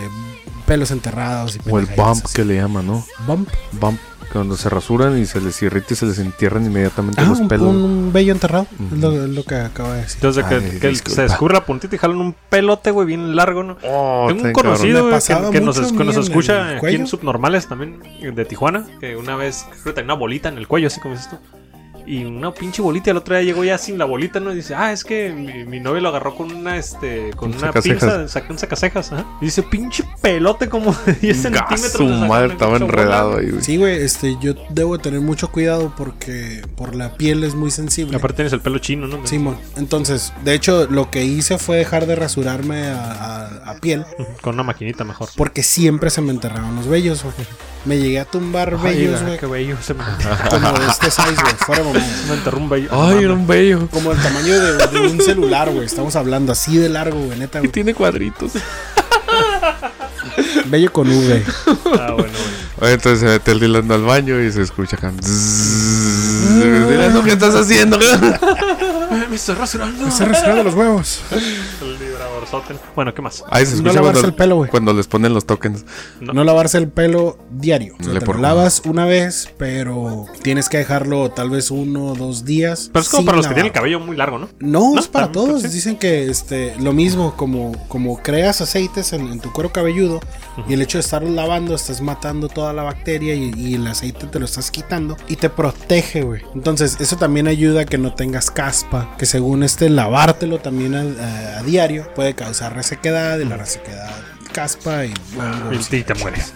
pelos enterrados. Y O el bump así. que le llaman, ¿no? Bump. Bump. Cuando se rasuran y se les irrita y se les entierran inmediatamente Ah, los un, pelos. un vello enterrado. es, lo, es lo que acaba de decir. Entonces, que, Ay, que se descubre la puntita y jalan un pelote, güey, bien largo, ¿no? Oh, Tengo un conocido güey, que, que nos, que nos escucha aquí en Subnormales también de Tijuana, que una vez creo que tenía una bolita en el cuello, así como dices tú. Y una pinche bolita, el otro día llegó ya sin la bolita, ¿no? Y dice, ah, es que mi, mi novio lo agarró con una, este, con Un una pinza, sacó un sacacejas, ajá. Y dice, pinche pelote como de 10 centímetros. Su madre estaba enredado bola. ahí, güey. Sí, güey, este, yo debo tener mucho cuidado porque por la piel es muy Y sensible. aparte tienes el pelo chino, ¿no? Simón, entonces, de hecho, lo que hice fue dejar de rasurarme a, a- a piel Con una maquinita mejor. porque siempre se me enterraban los vellos, güey. Me llegué a tumbar ah, güey, qué bello. Se me, como de este size, güey, fuera de mamada. me enterró un bello. Ay, era un bello. Como el tamaño de, de un celular, güey. Estamos hablando así de largo, güey, neta, Y güey. tiene cuadritos. Bello con V. Ah, bueno, bueno. Entonces se mete el Dylan al baño y se escucha acá. Dylan, ¿qué estás haciendo? me estoy rasurando. Se rasurando los huevos. El vibradorzote. Bueno, ¿qué más? Ahí se No escucha lavarse cuando, el pelo, güey. cuando les ponen los tokens. No. No lavarse el pelo diario. O sea, Le te por- lo lavas una vez, pero tienes que dejarlo tal vez uno o dos días. Pero es como para los que tienen el lavar. cabello muy largo, ¿no? No, ¿No? es para Ah, todos. sí. Dicen que este lo mismo, como, como creas aceites en, en tu cuero cabelludo y el hecho de estarlo lavando, estás matando toda la bacteria y, y el aceite te lo estás quitando y te protege, güey. Entonces, eso también ayuda a que no tengas caspa, que según este lavártelo también a, a- a diario puede causar resequedad y la resequedad caspa y hongos. Y, y te mueres.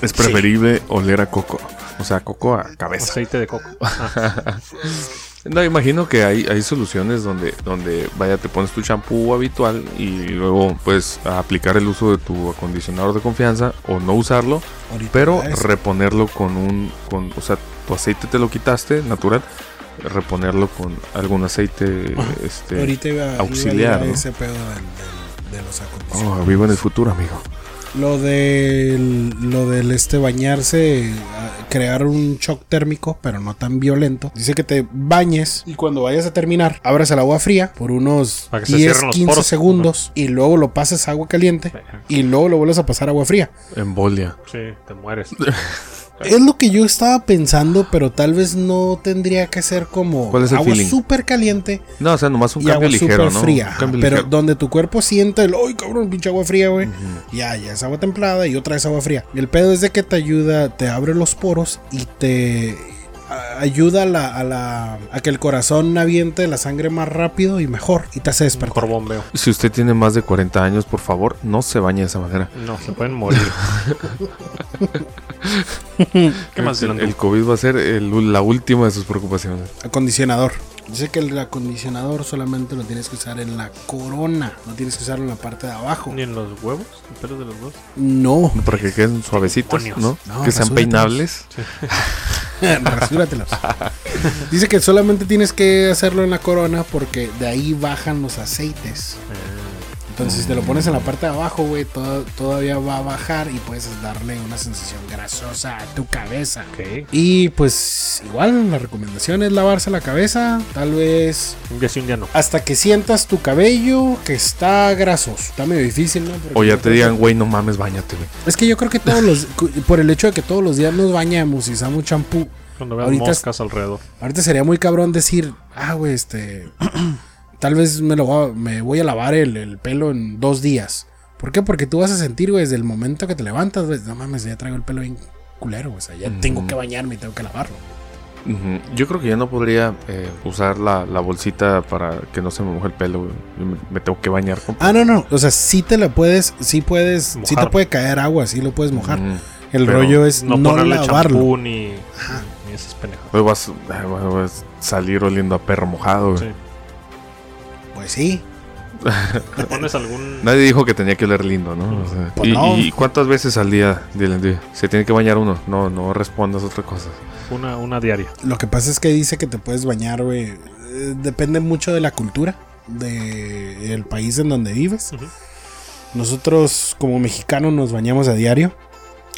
Es preferible oler a coco. O sea, coco a cabeza. Aceite de coco. No, imagino que hay, hay soluciones donde, donde, vaya, te pones tu champú habitual y luego puedes aplicar el uso de tu acondicionador de confianza o no usarlo, Ahorita pero reponerlo con un, con, o sea, tu aceite te lo quitaste, natural, reponerlo con algún aceite este, ahorita iba, auxiliar, llegar a ¿no? ese pedo del- del- de los acondicionadores. Oh, vivo en el futuro, amigo. Lo del, lo del este bañarse, ah, crear un shock térmico, pero no tan violento. Dice que te bañes y cuando vayas a terminar, abras el agua fría por unos Para que se 10, cierren los 15 poros. segundos y luego lo pases a agua caliente y luego lo vuelves a pasar a agua fría. Embolia. Sí, te mueres. Es lo que yo estaba pensando, pero tal vez no tendría que ser como ¿Cuál es el agua feeling? súper caliente No, o sea, nomás un y cambio agua ligero, súper ¿no? fría. Un cambio Pero ligero. donde tu cuerpo siente el, ¡ay, cabrón, pinche agua fría, güey! Ya, ya es agua templada y otra es agua fría. El pedo es de que te ayuda, te abre los poros y te ayuda a, la, a, la- a que el corazón aviente la sangre más rápido y mejor y te hace despertar. Mejor bombeo. Si usted tiene más de 40 años, por favor, no se bañe de esa manera. No, se pueden morir. ¿Qué más, el, el COVID va a ser el- la última de sus preocupaciones. Acondicionador. Dice que el acondicionador solamente lo tienes que usar en la corona, no tienes que usarlo en la parte de abajo. ¿Ni en los huevos? ¿En pelos de los huevos? No, Para que queden suavecitos. ¿no? No, que sean peinables. rasúratelos. Dice que solamente tienes que hacerlo en la corona porque de ahí bajan los aceites. Entonces, si te lo pones en la parte de abajo, güey, todo- todavía va a bajar y puedes darle una sensación grasosa a tu cabeza. Ok. Y pues, igual, la recomendación es lavarse la cabeza, tal vez Un día sí, un día no. hasta que sientas tu cabello que está grasoso. Está medio difícil, ¿no? Porque O ya te digan, güey, no mames, bañate, güey. Es que yo creo que todos los. por el hecho de que todos los días nos bañamos y usamos champú, Cuando veas moscas alrededor. Ahorita sería muy cabrón decir, ah, güey, este. tal vez me lo voy a, me voy a lavar el, el pelo en dos días. ¿Por qué? Porque tú vas a sentir, güey, desde el momento que te levantas, güey, no mames, ya traigo el pelo bien culero, güey, o sea, ya tengo que bañarme y tengo que lavarlo. Yo creo que ya no podría eh, usar la, la bolsita para que no se me moje el pelo, güey. Yo Me, me tengo que bañar con... Ah, no, no. O sea, sí te la puedes, sí puedes, sí te Mojar. puede caer agua, sí lo puedes mojar. El Pero rollo es No, no, lavarlo. ni, ni esas pendejadas. Vas, vas- vas a salir oliendo a perro mojado, güey. Sí. Pues sí. ¿Te pones algún. Nadie dijo que tenía que oler lindo, ¿no? O sea, Pues y, no. y cuántas veces al día se tiene que bañar uno? No, no respondas otra cosa. Una, una diaria. Lo que pasa es que dice que te puedes bañar, güey. Eh, Depende mucho de la cultura del país en donde vives. Nosotros como mexicanos nos bañamos a diario.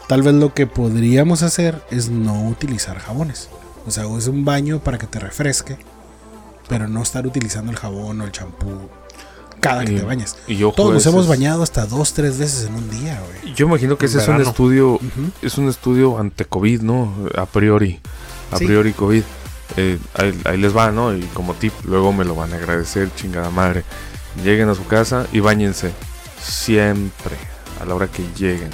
Tal vez lo que podríamos hacer es no utilizar jabones. O sea, es un baño para que te refresque, pero no estar utilizando el jabón o el champú cada que Y- te bañas. Y Todos nos hemos bañado hasta dos, tres veces en un día, güey. Yo imagino que En ese es un estudio, es un estudio ante COVID, ¿no? A priori. A Sí. priori COVID. Eh, ahí, ahí les va, ¿no? Y como tip, luego me lo van a agradecer, chingada madre. Lleguen a su casa y bañense. Siempre. A la hora que lleguen.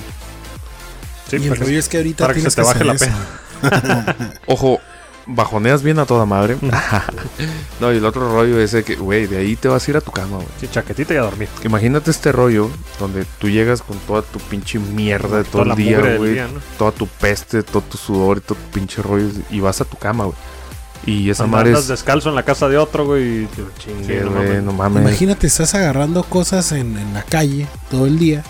Sí, y el para que- rollo es que ahorita para que se te baje hacer la eso. Ojo, bajoneas bien a toda madre. no, y el otro rollo es de que, güey, de ahí te vas a ir a tu cama, güey. Sí, chaquetita y a dormir. Imagínate este rollo donde tú llegas con toda tu pinche mierda de todo Toda el día, güey. Toda tu peste, todo tu sudor y todo tu pinche rollo. Y vas a tu cama, güey. Y esa madre es. descalzo en la casa de otro, güey. y te- Chingue, Sí, no güey, mames. no mames. Imagínate, estás agarrando cosas en, en la calle todo el día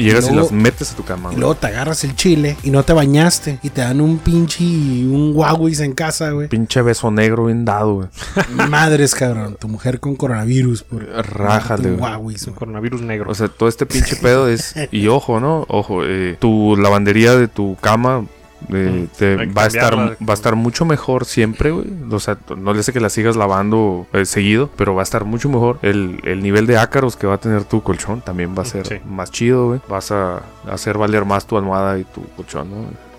y llegas y, luego- las metes a tu cama, y luego te agarras el chile y no te bañaste y te dan un pinche un Huawei en casa, güey. Pinche beso negro bien dado, güey. Madres, cabrón, tu mujer con coronavirus por Rájale, güey. coronavirus negro. O sea, todo este pinche pedo es. Y ojo, ¿no? Ojo, eh, tu lavandería de tu cama. Eh, te va a estar va a estar mucho mejor siempre, güey. O sea, no le sé que la sigas lavando eh, seguido, pero va a estar mucho mejor. El, el nivel de ácaros que va a tener tu colchón también va a ser Sí. más chido, güey. Vas a hacer valer más tu almohada y tu colchón, ¿no?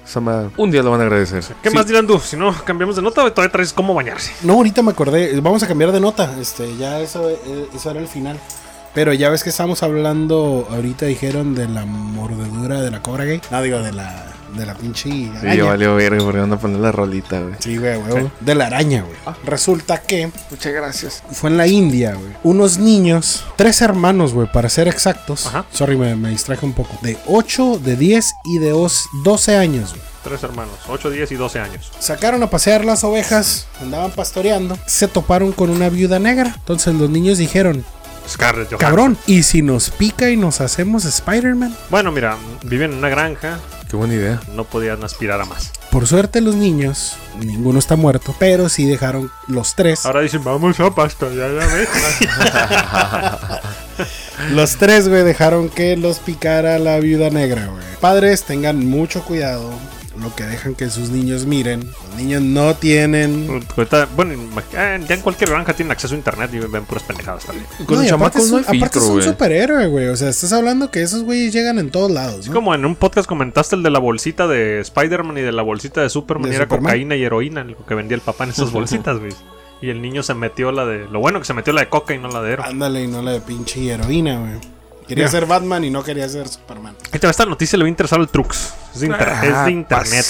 Un día lo van a agradecer. ¿Qué Sí, más dirán tú? Si no cambiamos de nota, todavía traes cómo bañarse. No, ahorita me acordé, vamos a cambiar de nota, este, ya eso, eh, eso era el final. Pero ya ves que estamos hablando, ahorita dijeron de la mordedura de la cobra gay. No, digo, de la, de la pinche Sí, araña. ya valió verga porque van a poner la rolita, güey. Sí, güey, güey. De la araña, güey. Ah. Resulta que Muchas gracias. fue en la India, güey. Unos niños, tres hermanos, güey, para ser exactos. Ajá. Sorry, me, me distraje un poco. De 8, de 10 y de os- 12 años, güey. Tres hermanos, 8, 10 y 12 años. Sacaron a pasear las ovejas, andaban pastoreando. Se toparon con una viuda negra. Entonces los niños dijeron, Scarlett Johansson. cabrón, ¿y si nos pica y nos hacemos Spider-Man? Bueno, mira, viven en una granja, Qué buena idea. no podían aspirar a más. Por suerte los niños, ninguno está muerto, pero sí dejaron los tres. Ahora dicen, vamos a pastorear ya ves. Los tres, güey, dejaron que los picara la viuda negra, güey. Padres, tengan mucho cuidado. Lo que dejan que sus niños miren. Los niños no tienen. Ahorita, bueno, eh, ya en cualquier granja tienen acceso a internet y ven puras pendejadas también. Con No, los chamacos no hay aparte filtro, es un superhéroe, güey. O sea, estás hablando que esos güeyes llegan en todos lados, ¿no? Como en un podcast comentaste el de la bolsita de Spider-Man y de la bolsita de Superman, ¿De y era Superman? cocaína y heroína lo que vendía el papá en esas bolsitas, güey. Y el niño se metió la de. Lo bueno que se metió la de coca y no la de hero. Ándale, y no la de pinche heroína, güey. Quería Mira. ser Batman y no quería ser Superman. Va esta noticia, le va a interesar al Trux. Es de, inter- es de internet.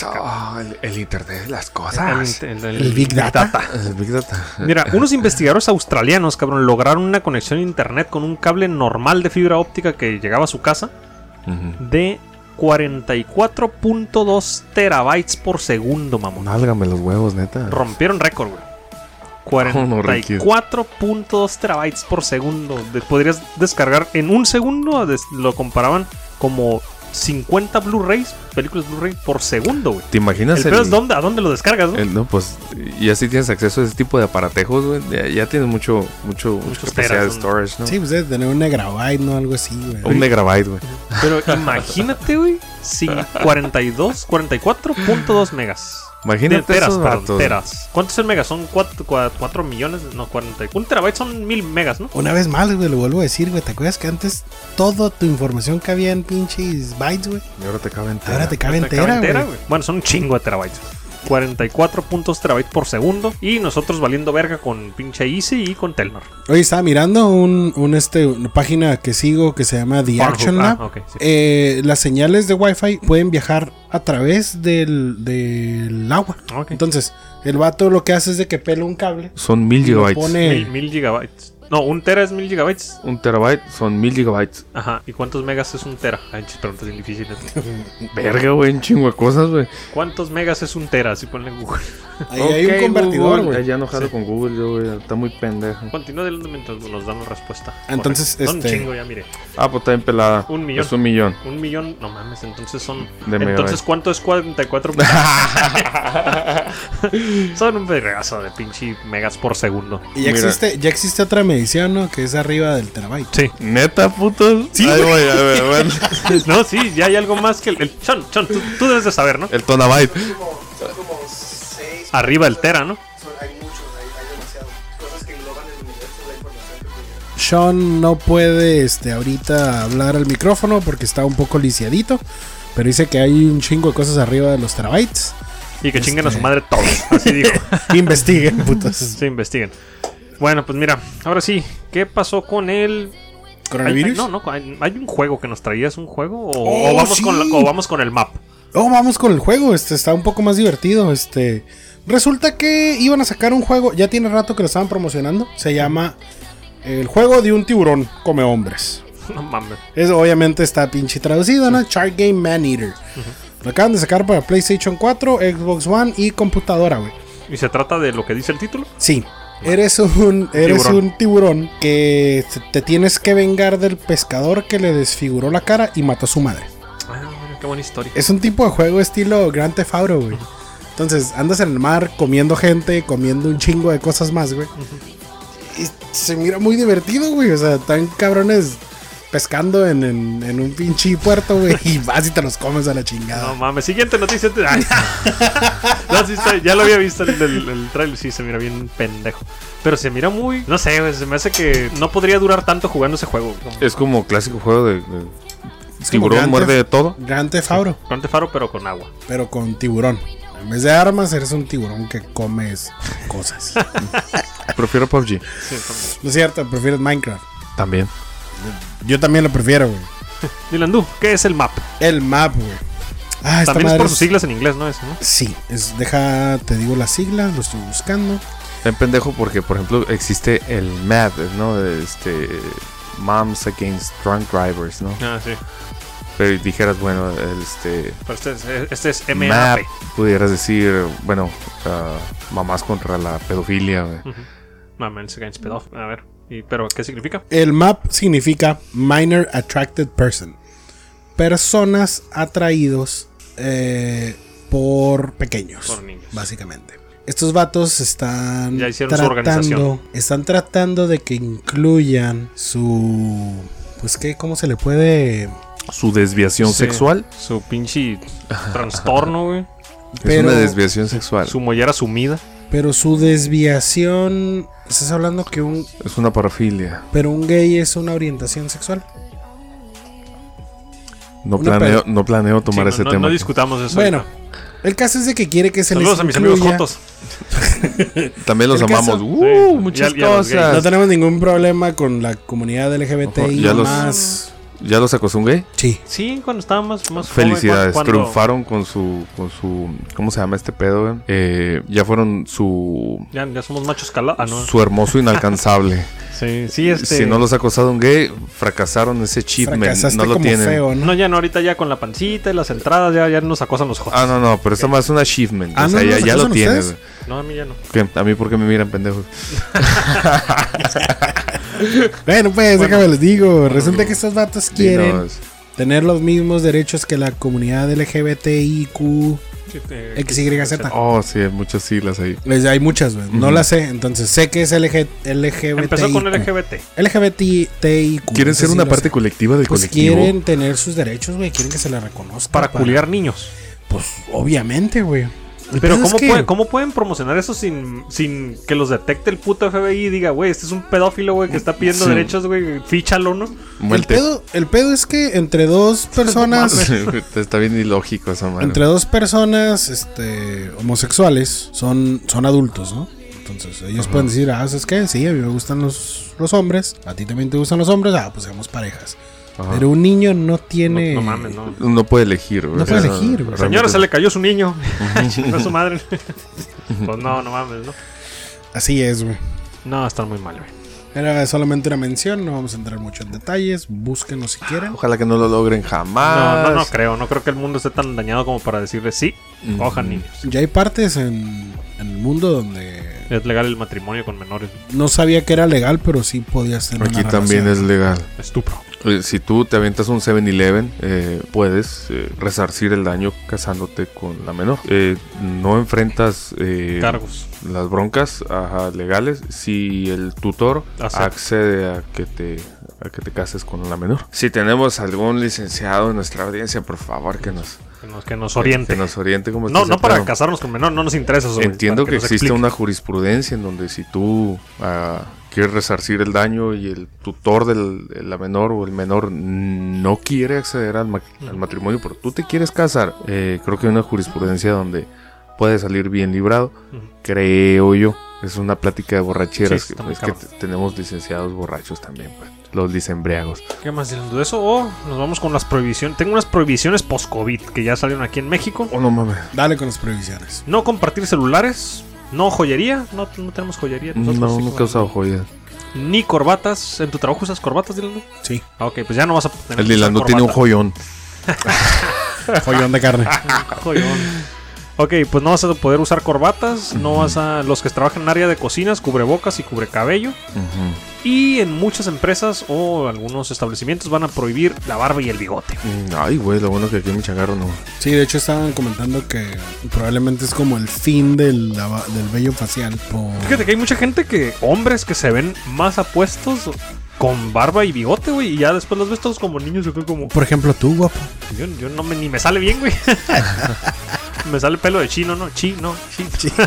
El, el internet de las El, cosas. el- El Big Data. El Big Data. Mira, unos investigadores australianos, cabrón, lograron una conexión a internet con un cable normal de fibra óptica que llegaba a su casa de 44.2 terabytes por segundo, mamón. Nálgame los huevos, neta. Rompieron récord, güey. No, Ricky? 44.2 terabytes por segundo. De- podrías descargar en un segundo. des- lo comparaban como 50 Blu-rays, películas Blu-ray por segundo, güey. ¿Te imaginas El es dónde, a dónde lo descargas, ¿no? el- no, pues, y así tienes acceso a ese tipo de aparatejos, güey. Ya, ya tienes mucho, mucho, mucha Muchos capacidad de storage, ¿no? Sí, pues debe tener un megabyte, ¿no? Algo así, güey. Un megabyte, güey. Pero imagínate, güey, si 42, 44.2 megas. Imagínate teras, esos perdón, teras. ¿Cuántos es megas? Son 4, millones, no, 40. Un terabyte son mil megas, ¿no? Una vez más, güey, lo vuelvo a decir, güey. ¿Te acuerdas que antes toda tu información cabía en pinches bytes, güey? Y ahora te cabe entera. Ahora te cabe Te cabe entera, güey. güey. Bueno, son un chingo de terabytes. 44.0 por segundo. Y nosotros valiendo verga con pinche Easy y con Telnor. Oye, estaba mirando un, un, este, una página que sigo que se llama The Pornhub, Action ah, Lab. sí. Eh, las señales de Wi-Fi pueden viajar a través del, del agua. Entonces, el vato lo que hace es de que pela un cable. Son mil gigabytes. pone- Mil, mil gigabytes. No, un tera es mil gigabytes. Un terabyte son mil gigabytes. Ajá. ¿Y cuántos megas es un tera? Ay, chis, preguntas bien difíciles. Verga, güey, un chingo de cosas, güey. ¿Cuántos megas es un tera? Así ponle en Google. Ahí hay un convertidor, güey. Ay, ya enojado Sí. con Google, yo, güey. Está muy pendejo. Continúa adelante mientras nos dan la respuesta. Entonces, Correcto. Son este- un chingo ya, mire. Ah, pues está bien pelada. Un millón. Es un millón. Un millón, no mames, entonces son. De entonces, megabytes. ¿cuánto es 44? son un vergazo de pinche megas por segundo. Y ya Mira. existe, ya existe otra medición, ¿no? Que es arriba del terabyte. Sí. Neta, putos. Sí, Ay, güey, a ver, bueno. no, sí, ya hay algo más que el. el Chon, Chon, tú, tú debes de saber, ¿no? El tonabyte. Son como seis. Arriba el tera, ¿no? Hay muchos, hay, demasiado. Cosas que engloban el universo de información Sean no puede este, ahorita hablar al micrófono porque está un poco lisiadito. Pero dice que hay un chingo de cosas arriba de los terabytes. Y que chinguen a su Este- madre todos. Así dijo. Investiguen, putos. Se investiguen. Bueno, pues mira, ahora sí, ¿qué pasó con el. ¿Coronavirus? Hay- no, no, hay, un juego que nos traías, un juego. O, Oh, o vamos, sí. con la- o vamos con el map. Oh, vamos con el juego. Este está un poco más divertido. Este. Resulta que iban a sacar un juego. Ya tiene rato que lo estaban promocionando. Se llama El juego de un tiburón come hombres. No mames. Eso obviamente está pinche traducido, ¿no? Shark Game Man Eater. Lo acaban de sacar para PlayStation 4, Xbox One y computadora, güey. ¿Y se trata de lo que dice el título? Sí. Eres un, eres Tiburón. un tiburón que te- tienes que vengar del pescador que le desfiguró la cara y mató a su madre. Ah, qué buena historia. Es un tipo de juego estilo Grand Theft Auto, güey. Entonces andas en el mar comiendo gente, comiendo un chingo de cosas más, güey. Y se mira muy divertido, güey. O sea, tan cabrones pescando en, en- en un pinche puerto, güey. Y vas y te los comes a la chingada. No mames, siguiente noticia. Ay. No, sí está- ya lo había visto el, el, el trailer, sí, se mira bien pendejo. Pero se mira muy. No sé, güey, se me hace que no podría durar tanto jugando ese juego. Como Es como clásico juego de. tiburón Grand muerde de todo. Auto, Grand Theft Auto, pero con agua. pero con tiburón. En vez de armas, eres un tiburón que comes cosas. Prefiero PUBG. Sí, también. no es cierto, prefieres Minecraft. También. Yo también lo prefiero, güey. Dylan Du, ¿qué es el map? El map, güey. Ah, También es por es- sus siglas en inglés, ¿no? Eso, ¿no? Sí, es, deja, te digo la sigla, lo estoy buscando. En pendejo porque, por ejemplo, existe el MAD, ¿no? Este. Moms Against Drunk Drivers, ¿no? Ah, sí. Pero dijeras, bueno, este. Pero este es, este es MAP, pudieras decir, bueno, ah, mamás contra la pedofilia, güey. Mames, Against Pedoph- A ver. ¿Y, ¿Pero qué significa? El map significa Minor Attracted Person. Personas atraídos eh, por pequeños. Por niños. Básicamente. Estos vatos están Ya hicieron su organización. tratando, están tratando de que incluyan su pues qué, cómo se le puede Su desviación Sí. sexual Su pinche trastorno, güey. es Pero- una desviación sexual. Su mollera sumida. Pero su desviación estás hablando que un Es una parafilia. pero un gay es una orientación sexual. No Una planeo, no planeo tomar Sí, ese no, tema. No discutamos eso. Bueno, ahorita. el caso es de que quiere que se Saludos a les mis amigos jotos. También los el amamos. Uh, muchas ya gays. No cosas. tenemos ningún problema con la comunidad LGBTI Ojo, ya los- más. ¿Ya los gay? Sí. Sí, cuando estaba más, más Felicidades, cuando- triunfaron con su, con su, ¿cómo se llama este pedo? Eh, ya fueron su, Ya, ya somos machos calados. Ah, no. su hermoso inalcanzable. Sí, sí, este. Si no los ha acosado un gay, fracasaron ese achievement, Fracasaste no lo como tienen. feo, ¿no? No, ya no, ahorita ya con la pancita y las entradas ya, ya nos acosan los jotos. Ah, no, no, pero eso más es un achievement. Ah, o sea, ¿no ya, lo tienes. No, a mí ya no. ¿Qué? ¿A mí por qué me miran pendejos? Bueno, pues déjame les digo. Resulta que estos vatos quieren tener los mismos derechos que la comunidad LGBTIQ. XYZ. Oh, sí, hay muchas siglas ahí. Les- Hay muchas, güey. No las sé. Entonces sé que es LG, LGBTIQ. Empezó con LGBT. LGBTIQ. ¿Quieren ser una parte sé. colectiva del Pues colectivo? quieren tener sus derechos, güey. Quieren que se les reconozca. Para culiar niños. Pues obviamente, güey. Pero ¿cómo, que- puede- ¿cómo pueden promocionar eso sin, sin que los detecte el puto FBI y diga, güey, este es un pedófilo, güey, que está pidiendo Sí. derechos, güey, fíchalo, ¿no? El pedo, el pedo es que entre dos personas, Está bien ilógico esa madre. entre dos personas, este, homosexuales, son, son adultos, ¿no? Entonces ellos pueden decir, ah, ¿sabes qué? Sí, a mí me gustan los, los hombres, a ti también te gustan los hombres, ah, pues seamos parejas. Ajá. Pero un niño no tiene... No, no mames, no. No puede elegir, güey. No puede elegir, güey. Señora, se le cayó su niño. A su madre. pues no, no mames, ¿no? Así es, güey. No, están muy mal, güey. Era solamente una mención, no vamos a entrar mucho en detalles, búsquenlo si quieren. Ojalá que no lo logren jamás. No, no, no creo. No creo que el mundo esté tan dañado como para decirle sí, cojan niños. Ya hay partes en, en el mundo donde Es legal el matrimonio con menores. no sabía que era legal, pero sí podías tener Aquí una también es legal. Estupro. Eh, Si tú te avientas un 7-Eleven, eh, puedes eh, resarcir el daño casándote con la menor. Eh, no enfrentas Cargos. las broncas ajá, legales si el tutor accede a que te a que te cases con la menor. Si tenemos algún licenciado en nuestra audiencia, por favor que nos Que nos, que nos oriente. que nos oriente cómo no, no para casarnos con menor, no nos interesa eso. Entiendo que, existe explique. una jurisprudencia en donde si tú ah, quieres resarcir el daño y el tutor de la menor o el menor no quiere acceder al, ma- al matrimonio, pero tú te quieres casar, eh, creo que hay una jurisprudencia donde puede salir bien librado, creo yo. Es una plática de borracheras. Sí, es que tenemos licenciados borrachos también, pues, los licenciados. ¿Qué más diciendo de eso? O nos vamos con las prohibiciones. Tengo unas prohibiciones post-COVID que ya salieron aquí en México. Oh, no mames. Dale con las previsiones. No compartir celulares. No joyería. No, no tenemos joyería. No, nosotros, sí, nunca he usado joyas. Ni corbatas. ¿En tu trabajo usas corbatas, Dylan? Sí, Ah, ok, pues ya no vas a tener El usar Dilando tiene un joyón. joyón de carne. Joyón. Ok, pues no vas a poder usar corbatas, no vas a... Los que trabajan en área de cocinas, cubrebocas y cubrecabello. Ujú. Y en muchas empresas o algunos establecimientos van a prohibir la barba y el bigote. Mm, Ay, güey, lo bueno que aquí en mi changarro no. Sí, de hecho estaban comentando que probablemente es como el fin del, del vello facial. por- Fíjate que hay mucha gente que... Hombres que se ven más apuestos con barba y bigote, güey. Y ya después los ves todos como niños acá como... Por ejemplo, tú, guapo. Yo, yo no me, ni me sale bien, güey. me sale pelo de chino, ¿no? Chino, chino.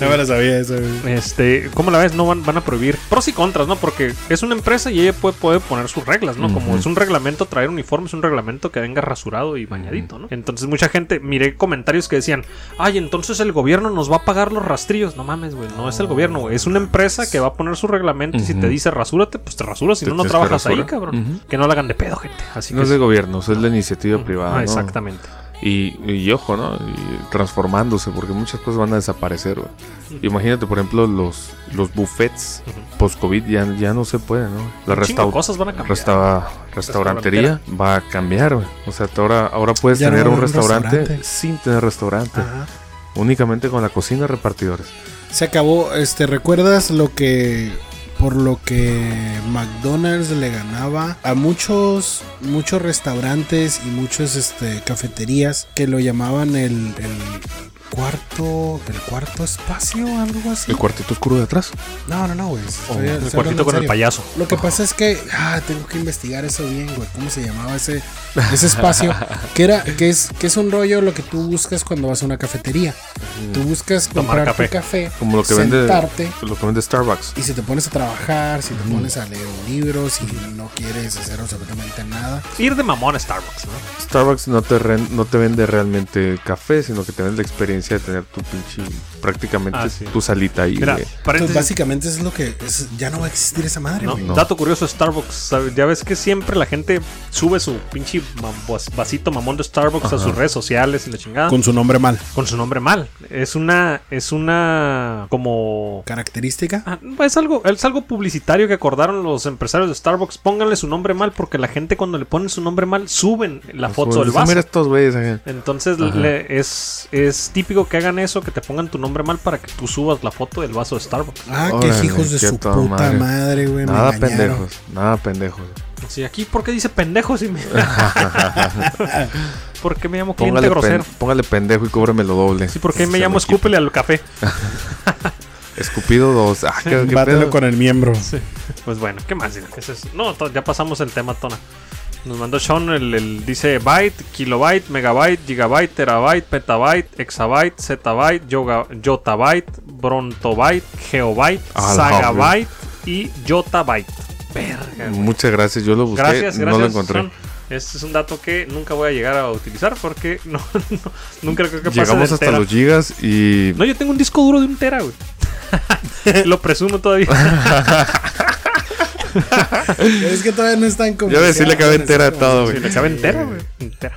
No me lo sabía eso, güey. Este, ¿cómo la ves? No van, van a prohibir pros y contras, ¿no? Porque es una empresa y ella puede, puede poner sus reglas, ¿no? Como es un reglamento traer uniforme, es un reglamento que venga rasurado y bañadito, ¿no? Entonces mucha gente, miré comentarios que decían, ay, entonces el gobierno nos va a pagar los rastrillos. No mames, güey, no es el gobierno, güey. Es una empresa que va a poner su reglamento y si te dice rasúrate, pues te rasuras, si no, no que trabajas ahí, cabrón. Que no la hagan de pedo, gente. Así No que es de sí. gobierno, es la iniciativa privada. Ah, ¿no? Exactamente. Y, y ojo, ¿no? Y transformándose, porque muchas cosas van a desaparecer, güey. Imagínate, por ejemplo, los, los buffets Ujú. post-COVID ya, ya no se pueden, ¿no? La restau- cosas van a cambiar. resta- restaurantería va a cambiar, güey. O sea, ahora, ahora puedes Ya tener un restaurante, restaurante. sin tener restaurante. Ajá. Únicamente con la cocina repartidores. Se acabó, este, ¿recuerdas lo que por lo que McDonald's le ganaba a muchos muchos restaurantes y muchos este cafeterías que lo llamaban el cuarto el cuarto espacio algo así? El cuartito oscuro de atrás. No, no, no, güey. estoy- el cuartito con el payaso. Lo que pasa es que ah, tengo que investigar eso bien, güey. ¿Cómo se llamaba ese, ese espacio? que era, que es, que es un rollo lo que tú buscas cuando vas a una cafetería. Tú buscas comprar café. tu café, Como lo que vende. sentarte Lo que vende Starbucks. y si te pones a trabajar, si te pones a leer un libro, si no quieres hacer absolutamente nada. Ir de mamón a Starbucks, ¿no? Starbucks no te, no te vende realmente café, sino que te vende la experiencia de tener tu pinche. Prácticamente Ah, sí. tu salita ahí, Mira. Entonces, básicamente eso es lo que es- ya no va a existir esa madre, No. Dato curioso, Starbucks. ¿sabes? Ya ves que siempre la gente sube su pinche vasito mamón de Starbucks a sus redes sociales y la chingada. Con, Con su nombre mal. su nombre mal. Es una. Es una. Como. Característica. Ah, Es algo, es algo publicitario que acordaron los empresarios de Starbucks. Pónganle su nombre mal porque la gente cuando le ponen su nombre mal suben la foto del Dice, vaso. Mira estos güeyes. acá". Entonces le- es, es típico que hagan eso, que te pongan tu nombre mal para que tú subas la foto del vaso de Starbucks. Ah, Órale, qué hijos de qué su puta madre. madre, güey. Nada pendejos, nada pendejos. Sí, aquí, ¿por qué dice pendejo? Si me... ¿Por qué me llamo cliente Póngale, pen- grosero? póngale pendejo y cóbreme lo doble. Sí, ¿por qué me llamo escúpele al café? Escupido dos. Ah, qué, qué Bátelo pedo. con el miembro. Pues bueno, ¿qué más? Es- No, to- ya pasamos el tema, Tona. Nos mandó Sean el, el- dice byte, kilobyte, megabyte, gigabyte, terabyte, petabyte, exabyte, zettabyte, yoga- yotabyte, brontobyte, geobyte, A la sagabyte y yotabyte. Verga. Muchas gracias, yo lo busqué, Gracias, gracias. no lo encontré. Sean. Este es un dato que nunca voy a llegar a utilizar porque no, no- nunca creo que pase Llegamos hasta tera. los gigas y No, yo tengo un disco duro de un tera, güey. Lo presumo todavía. Es que todavía no están como. Ya ves, sí le cabe entera todo, Sí, güey. le cabe entera, güey. Entera.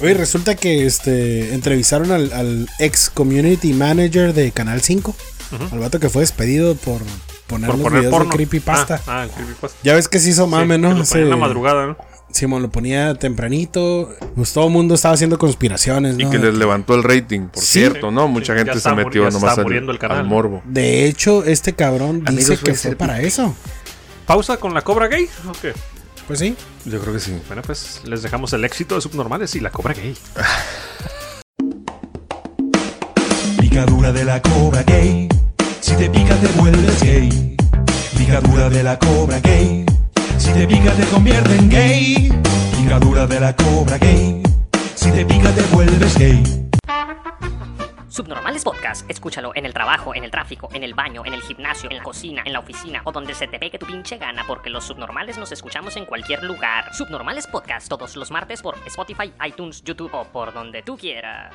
Oye, resulta que este entrevistaron al, al ex community manager de Canal 5, al vato que fue despedido por poner Por los poner videos porno. de creepypasta. Ah, ah, creepypasta. Ya ves que se hizo mame, Sí, ¿no? que lo Hace- ponía en la madrugada, ¿no? Simón lo ponía tempranito. Pues todo el mundo estaba haciendo conspiraciones, Y ¿no? que les levantó el rating, por Sí. cierto, ¿no? Mucha Sí, gente se metió nomás al, muriendo el canal. al morbo. De hecho, este cabrón dice Amigos, que fue para eso. ¿Pausa con la cobra gay? Ok. Pues sí. Yo creo que sí. Bueno, pues les dejamos el éxito de subnormales y la cobra gay. Picadura de la cobra gay. Si te pica te vuelves gay. Picadura de la cobra gay. Si te pica te convierte en gay. Picadura de la cobra gay. Si te pica te vuelves gay. Subnormales Podcast, escúchalo en el trabajo, en el tráfico, en el baño, en el gimnasio, en la cocina, en la oficina o donde se te pegue tu pinche gana porque los subnormales nos escuchamos en cualquier lugar. Subnormales Podcast todos los martes por Spotify, iTunes, YouTube o por donde tú quieras.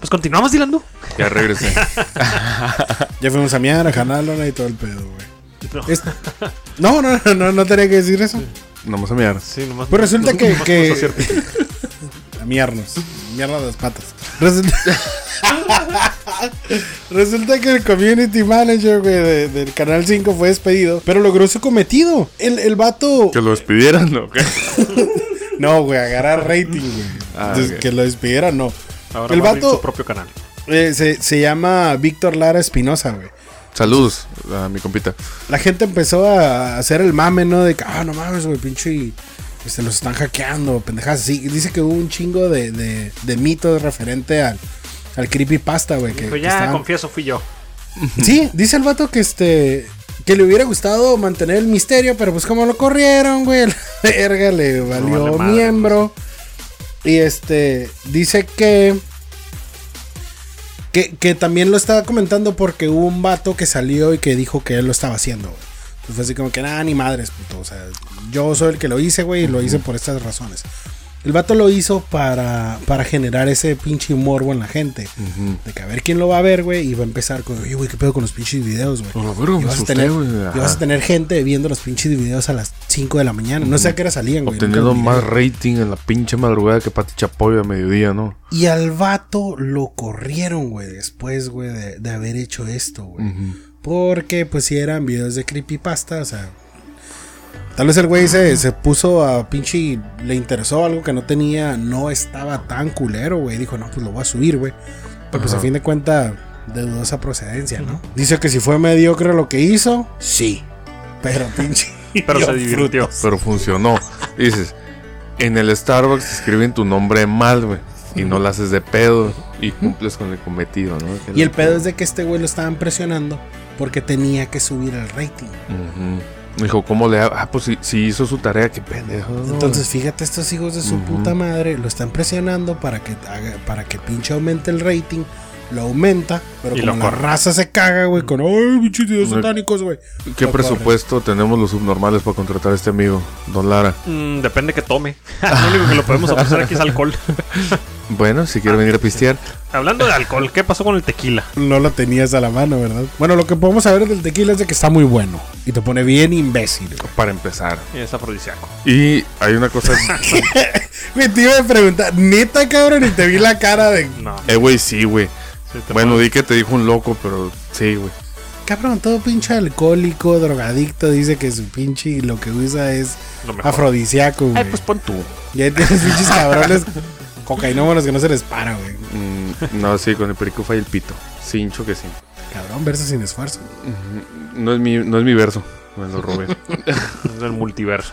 Pues continuamos, Dilando. Ya regresé. Ya fuimos a miar, a Janalona y todo el pedo, güey. No. Es- No, no, no, no, no tenía que decir eso. Vamos a mirar. Sí, nomás. Pues resulta nomás- que, nomás que- a miarnos. Miarnos las patas. Resulta... Resulta que el community manager, güey, de- del Canal 5 fue despedido, pero logró su cometido. El, el vato... Que lo despidieran, ¿no? No, güey, agarrar rating, güey. Ah, ok. Que lo despidieran, no. Ahora el va a abrir vato su propio canal. eh, se, se llama Víctor Lara Espinosa, güey. Saludos a mi compita. La gente empezó a hacer el mame, ¿no? De que, ah, no mames, güey, pinche. Este, los están hackeando, pendejadas así. Y Dice que hubo un chingo de, de, de mitos referente al, al creepypasta, güey. Que, que ya, estaban- confieso, fui yo. Sí, dice el vato que este. Que le hubiera gustado mantener el misterio, pero pues como lo corrieron, güey, la verga le valió vale madre, miembro. Y este. Dice que. Que, que también lo estaba comentando porque hubo un vato que salió y que dijo que él lo estaba haciendo, güey. Entonces fue así como que nada, ni madres, puto. O sea, yo soy el que lo hice, güey, y lo hice por estas razones. El vato lo hizo para, para generar ese pinche morbo en la gente. De que a ver quién lo va a ver, güey, y va a empezar con, oye, güey, ¿qué pedo con los pinches videos, güey? Verga, Y vas, a tener, y vas a tener gente viendo los pinches videos a las 5 de la mañana. No sé a qué hora salían, güey. Obteniendo más rating en la pinche madrugada que Pati Chapoy a mediodía, ¿no? Y al vato lo corrieron, güey, después, güey, de, de haber hecho esto, güey. Porque, pues, si eran videos de creepypasta, o sea. Tal vez el güey se, se puso a pinche. Le interesó algo que no tenía. No estaba tan culero, güey. Dijo, no, pues lo voy a subir, güey. Pero, pues, a fin de cuentas, de dudosa procedencia, ¿no? Dice que si fue mediocre lo que hizo, sí. Pero, pinche. Pero se divirtió. frutos. Pero funcionó. Dices, en el Starbucks escriben tu nombre mal, güey. Y no lo haces de pedo. Y cumples con el cometido, ¿no? Que Y el pedo es de que este güey lo estaban presionando porque tenía que subir el rating. Ujú. Dijo, ¿cómo le hago? Ah, pues si, si hizo su tarea, qué pendejo. ¿no? Entonces, fíjate, estos hijos de su puta madre lo están presionando para que haga, para que pinche aumente el rating. Lo aumenta, pero Y como lo la corre. raza se caga, güey, con ay, No. satánicos, güey. ¿Qué lo presupuesto tenemos los subnormales para contratar a este amigo, Don Lara? Mm, depende que tome. lo único que lo podemos ofrecer aquí es alcohol. Bueno, si quiere venir a pistear, Hablando de alcohol, ¿qué pasó con el tequila? No lo tenías a la mano, ¿verdad? Bueno, lo que podemos saber del tequila es de que está muy bueno y te pone bien imbécil. güey. para empezar. Y es afrodisíaco. Y hay una cosa. Güey, te iba a preguntar, neta, cabrón, y te vi la cara de. No. eh, güey, sí, güey. sí Bueno, puedo- di que te dijo un loco, pero sí, güey. Cabrón, todo pinche alcohólico, drogadicto, dice que su pinche lo que usa es afrodisíaco, güey. Ay, pues pon tú. Y ahí tienes pinches cabrones cocainómanos que no se les para, güey. Mm, no, sí, con el perico falla el pito. Cincho que sí. Cabrón, verso sin esfuerzo. No es mi, no es mi verso. Me lo robé. Es del multiverso.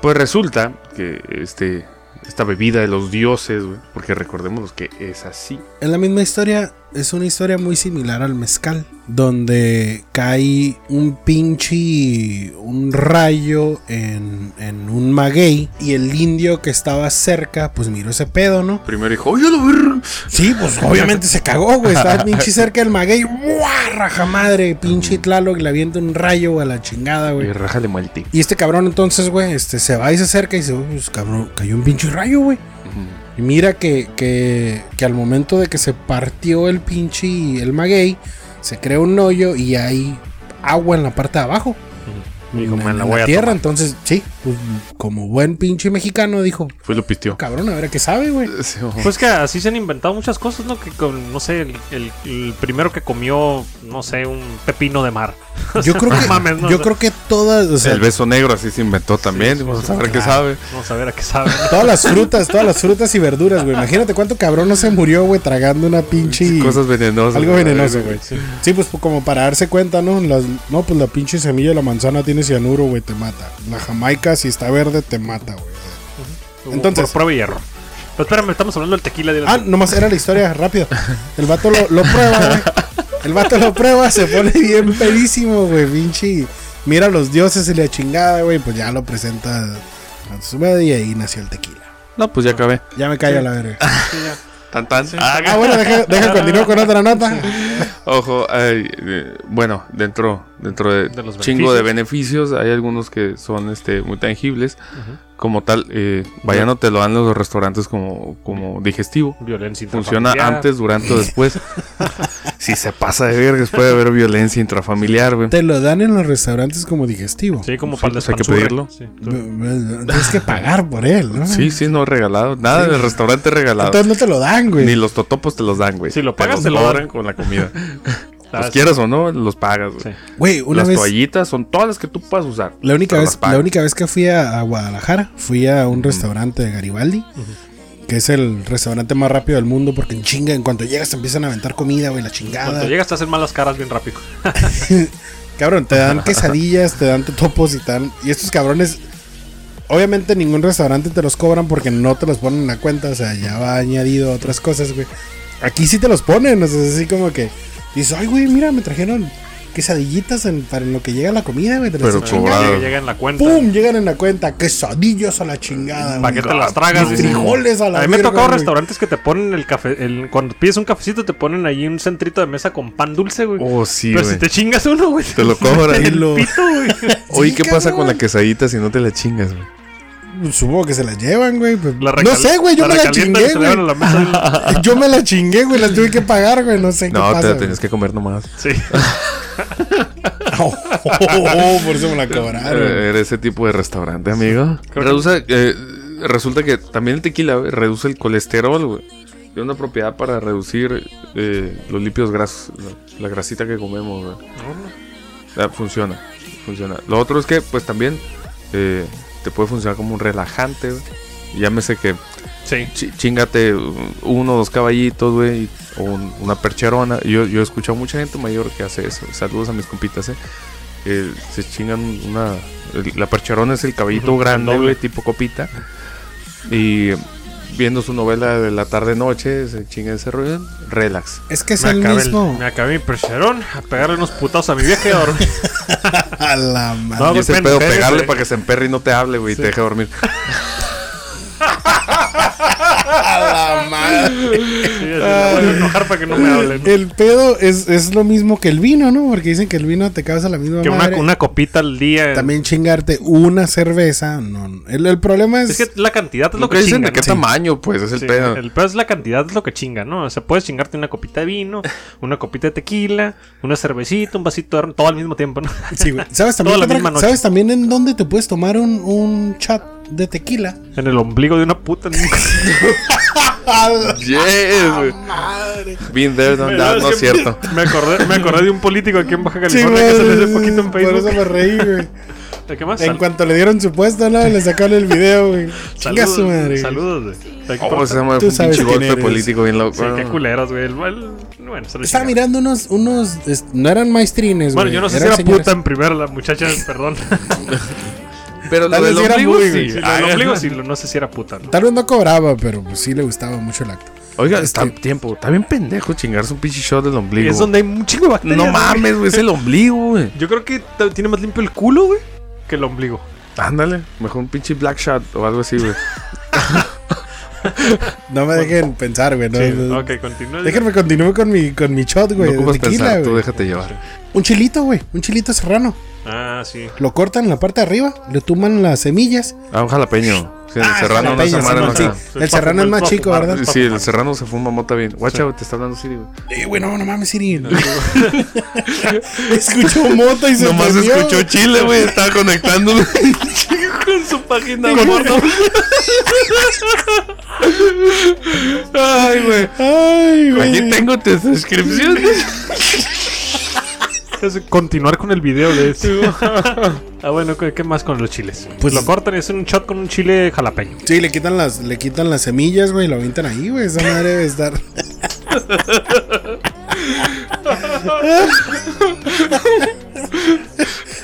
pues resulta que este, esta bebida de los dioses, güey. Porque recordemos que es así. En la misma historia, es una historia muy similar al mezcal. donde cae un pinche un rayo en, en un maguey y el indio que estaba cerca pues miró ese pedo, ¿no? Primero dijo, oye, lo ver. Sí, pues obviamente se cagó, güey. Estaba pinche cerca del maguey. ¡Buah! Raja madre. Pinche Tlaloc le avienta un rayo a la chingada, Y güey. rájale muerte. Y este cabrón entonces, güey, este, se va y se acerca y dice, "Uy, pues cabrón, cayó un pinche rayo, güey. Y mira que, que, que al momento de que se partió el pinche, el maguey, se crea un hoyo y hay agua en la parte de abajo. Dijo, en, "Me la en la a tierra, tomar". entonces, sí, pues, como buen pinche mexicano, dijo, Fue y lo pisteó. cabrón, a ver qué sabe, güey. Sí. Pues que así se han inventado muchas cosas, ¿no? Que con, no sé, el, el- el primero que comió, no sé, un pepino de mar. Yo creo que, mames, no, yo no. creo que todas, o sea, el beso negro así se inventó también. sí, Vamos sí, a ver qué claro. sabe. Vamos a ver a qué sabe. todas las frutas, todas las frutas y verduras, güey. Imagínate cuánto cabrón no se murió, güey, tragando una pinche Cosas venenosas. algo venenoso, güey. Sí, pues como para darse cuenta, ¿no? Las- no, pues la pinche semilla de la manzana tiene cianuro, güey, te mata. La jamaica, si está verde, te mata, güey. Entonces- Por prueba y error. Pero espérame, estamos hablando del tequila. dile- Ah, nomás era la historia, rápido. El vato lo, lo prueba, güey. El vato lo prueba, se pone bien pedísimo, güey, pinche. Mira a los dioses y la chingada, güey, pues ya lo presenta a su madre y ahí nació el tequila. No, pues ya acabé. Ya me callo a la verga. Tan tan. Ah, Ah, bueno, deja, deja continuar con otra nota. Ojo, ay, eh, bueno, dentro, dentro de, De los chingo de beneficios, hay algunos que son este muy tangibles. Como tal, eh, vaya no te lo dan los restaurantes como, como digestivo. Violencia Funciona intrafamiliar. antes, durante o después. si se pasa de vergas, puede haber violencia intrafamiliar, güey. Te lo dan en los restaurantes como digestivo. Sí, como Sí, para el pues hay que pedirlo. Sí. Tienes que pagar por él, ¿no? Sí, sí, no regalado. Nada del restaurante regalado. Entonces no te lo dan, güey. Ni los totopos te los dan, güey. Si lo pagas, te lo dan. cobran con la comida. Los quieras o no, los pagas, güey. Sí. Güey, una Las vez. toallitas son todas las que tú puedas usar. La única, vez, la única vez que fui a, a Guadalajara, fui a un restaurante de Garibaldi, que es el restaurante más rápido del mundo, porque en chinga, en cuanto llegas te empiezan a aventar comida, güey, la chingada. Cuando llegas te hacen malas caras bien rápido. Cabrón, te dan quesadillas, te dan totopos y tal. Y estos cabrones, obviamente ningún restaurante te los cobran porque no te los ponen en la cuenta, o sea, ya va añadido otras cosas, güey. Aquí sí te los ponen, o sea, es así como que dices, ay, güey, mira, me trajeron quesadillitas en- para en lo que llega la comida, güey. Pero cobrado. Llega, en la cuenta. ¡Pum! Llegan en la cuenta. Quesadillas a la chingada. ¿Para qué te las tragas? Y frijoles a la A mí me verga, tocado restaurantes que te ponen el café. El, cuando pides un cafecito, te ponen ahí un centrito de mesa con pan dulce, güey. Oh, sí, Pero si te chingas uno, güey. Te lo cobran. El lo- pito, güey. Oye, ¿qué pasa con la quesadita si no te la chingas, güey? Supongo que se las llevan, güey. pues, La no sé, güey. Yo me la chingué, la güey. la Yo me la chingué, güey. Las tuve que pagar, güey. No sé qué No, te pasa. la tenías que comer nomás. Sí. Oh, oh, oh, por eso me la cobraron. Eh, Era ese tipo de restaurante, amigo. Reduce, eh, resulta que también el tequila reduce el colesterol, güey. Tiene una propiedad para reducir eh, los lípidos grasos, la, la grasita que comemos, güey. Ah, funciona, funciona. Lo otro es que, pues también eh, te puede funcionar como un relajante, güey. Llámese que Sí. chi- chingate uno o dos caballitos, güey, o un- una percherona. Yo, yo he escuchado mucha gente mayor que hace eso. Saludos a mis compitas, eh. Que se chingan una. el- La percherona es el caballito grande, güey, tipo copita. Y viendo su novela de la tarde-noche, se chinga ese rollo. Relax. Es que es Me el acabé, el- mismo. me acabé mi percherón a pegarle unos putazos a mi vieja y a dormir. A la madre. No, y ese pedo, espérese. pegarle para que se emperre y no te hable, güey, y te deje dormir. A la madre. Sí, voy a enojar para que no me hablen. El pedo es, es lo mismo que el vino, ¿no? Porque dicen que el vino te causa la misma Que una, madre. una copita al día. También chingarte una cerveza. No, no. el, el problema es. Es que la cantidad es lo Lo que que dicen chinga. de qué ¿no? tamaño, pues, es el Sí, pedo. El pedo es la cantidad, es lo que chinga, ¿no? O sea, puedes chingarte una copita de vino, una copita de tequila, una cervecita, un vasito de todo al mismo tiempo, ¿no? Sí, güey. ¿Sabes también, Toda la misma noche. ¿Sabes también en dónde te puedes tomar un, un chat de tequila? En el ombligo de una puta. Yes, güey. Been there, done that, no es cierto. Me acordé, me acordé de un político aquí en Baja Sí, California que güey, salió hace poquito en Por eso Facebook. me reí, güey. ¿De qué más? En Sal- cuanto le dieron su puesto, ¿no? Le sacaron el video, güey. Chinga su madre. Saludos, güey. Por- se llama un pinche golpe político bien loco. Sí, qué culeros, güey. Bueno, se Estaba mirando unos, unos, no eran maestrines, Bueno, güey, yo no sé si era señores. puta en primera la muchacha, perdón. Pero lo Tal vez del era ombligo, muy, sí. güey. Ay, del ombligo sí, no sé si era puta, ¿no? Tal vez no cobraba, pero pues sí le gustaba mucho el acto. Oiga, Es está tiempo. Está bien pendejo chingarse un pinche shot del ombligo. Es donde hay un chingo de bacterias. No güey. mames, güey. Es el ombligo, güey. Yo creo que t- tiene más limpio el culo, güey, que el ombligo. Ándale. Mejor un pinche black shot o algo así, güey. No me dejen pensar, güey. no, Sí, no. ok, continúa. Déjenme continuar con mi, con mi shot, güey. no de ocupas tequila, pensar, tú güey. déjate llevar. Un chilito, güey. Un chilito serrano. Ah, sí. Lo cortan en la parte de arriba, le tuman las semillas. Ah, un jalapeño. Sí, el Ah, serrano no se sí, no El serrano es más chico, ¿verdad? Sí, el serrano se fuma mota bien. Guacha, te está hablando Siri, güey. Eh, güey, no, no mames, Siri. Escuchó mota y se Nomás prendió. escuchó Chile, güey. Estaba conectándolo con su página porno. Ay, güey. Ay, Aquí güey. tengo tus suscripciones. Es continuar con el video de eso. ah, bueno, ¿qué, qué más con los chiles? Pues Pues- lo cortan y hacen un shot con un chile jalapeño. Sí, le quitan las, le quitan las semillas, güey, y lo avientan ahí, güey. Esa madre debe estar.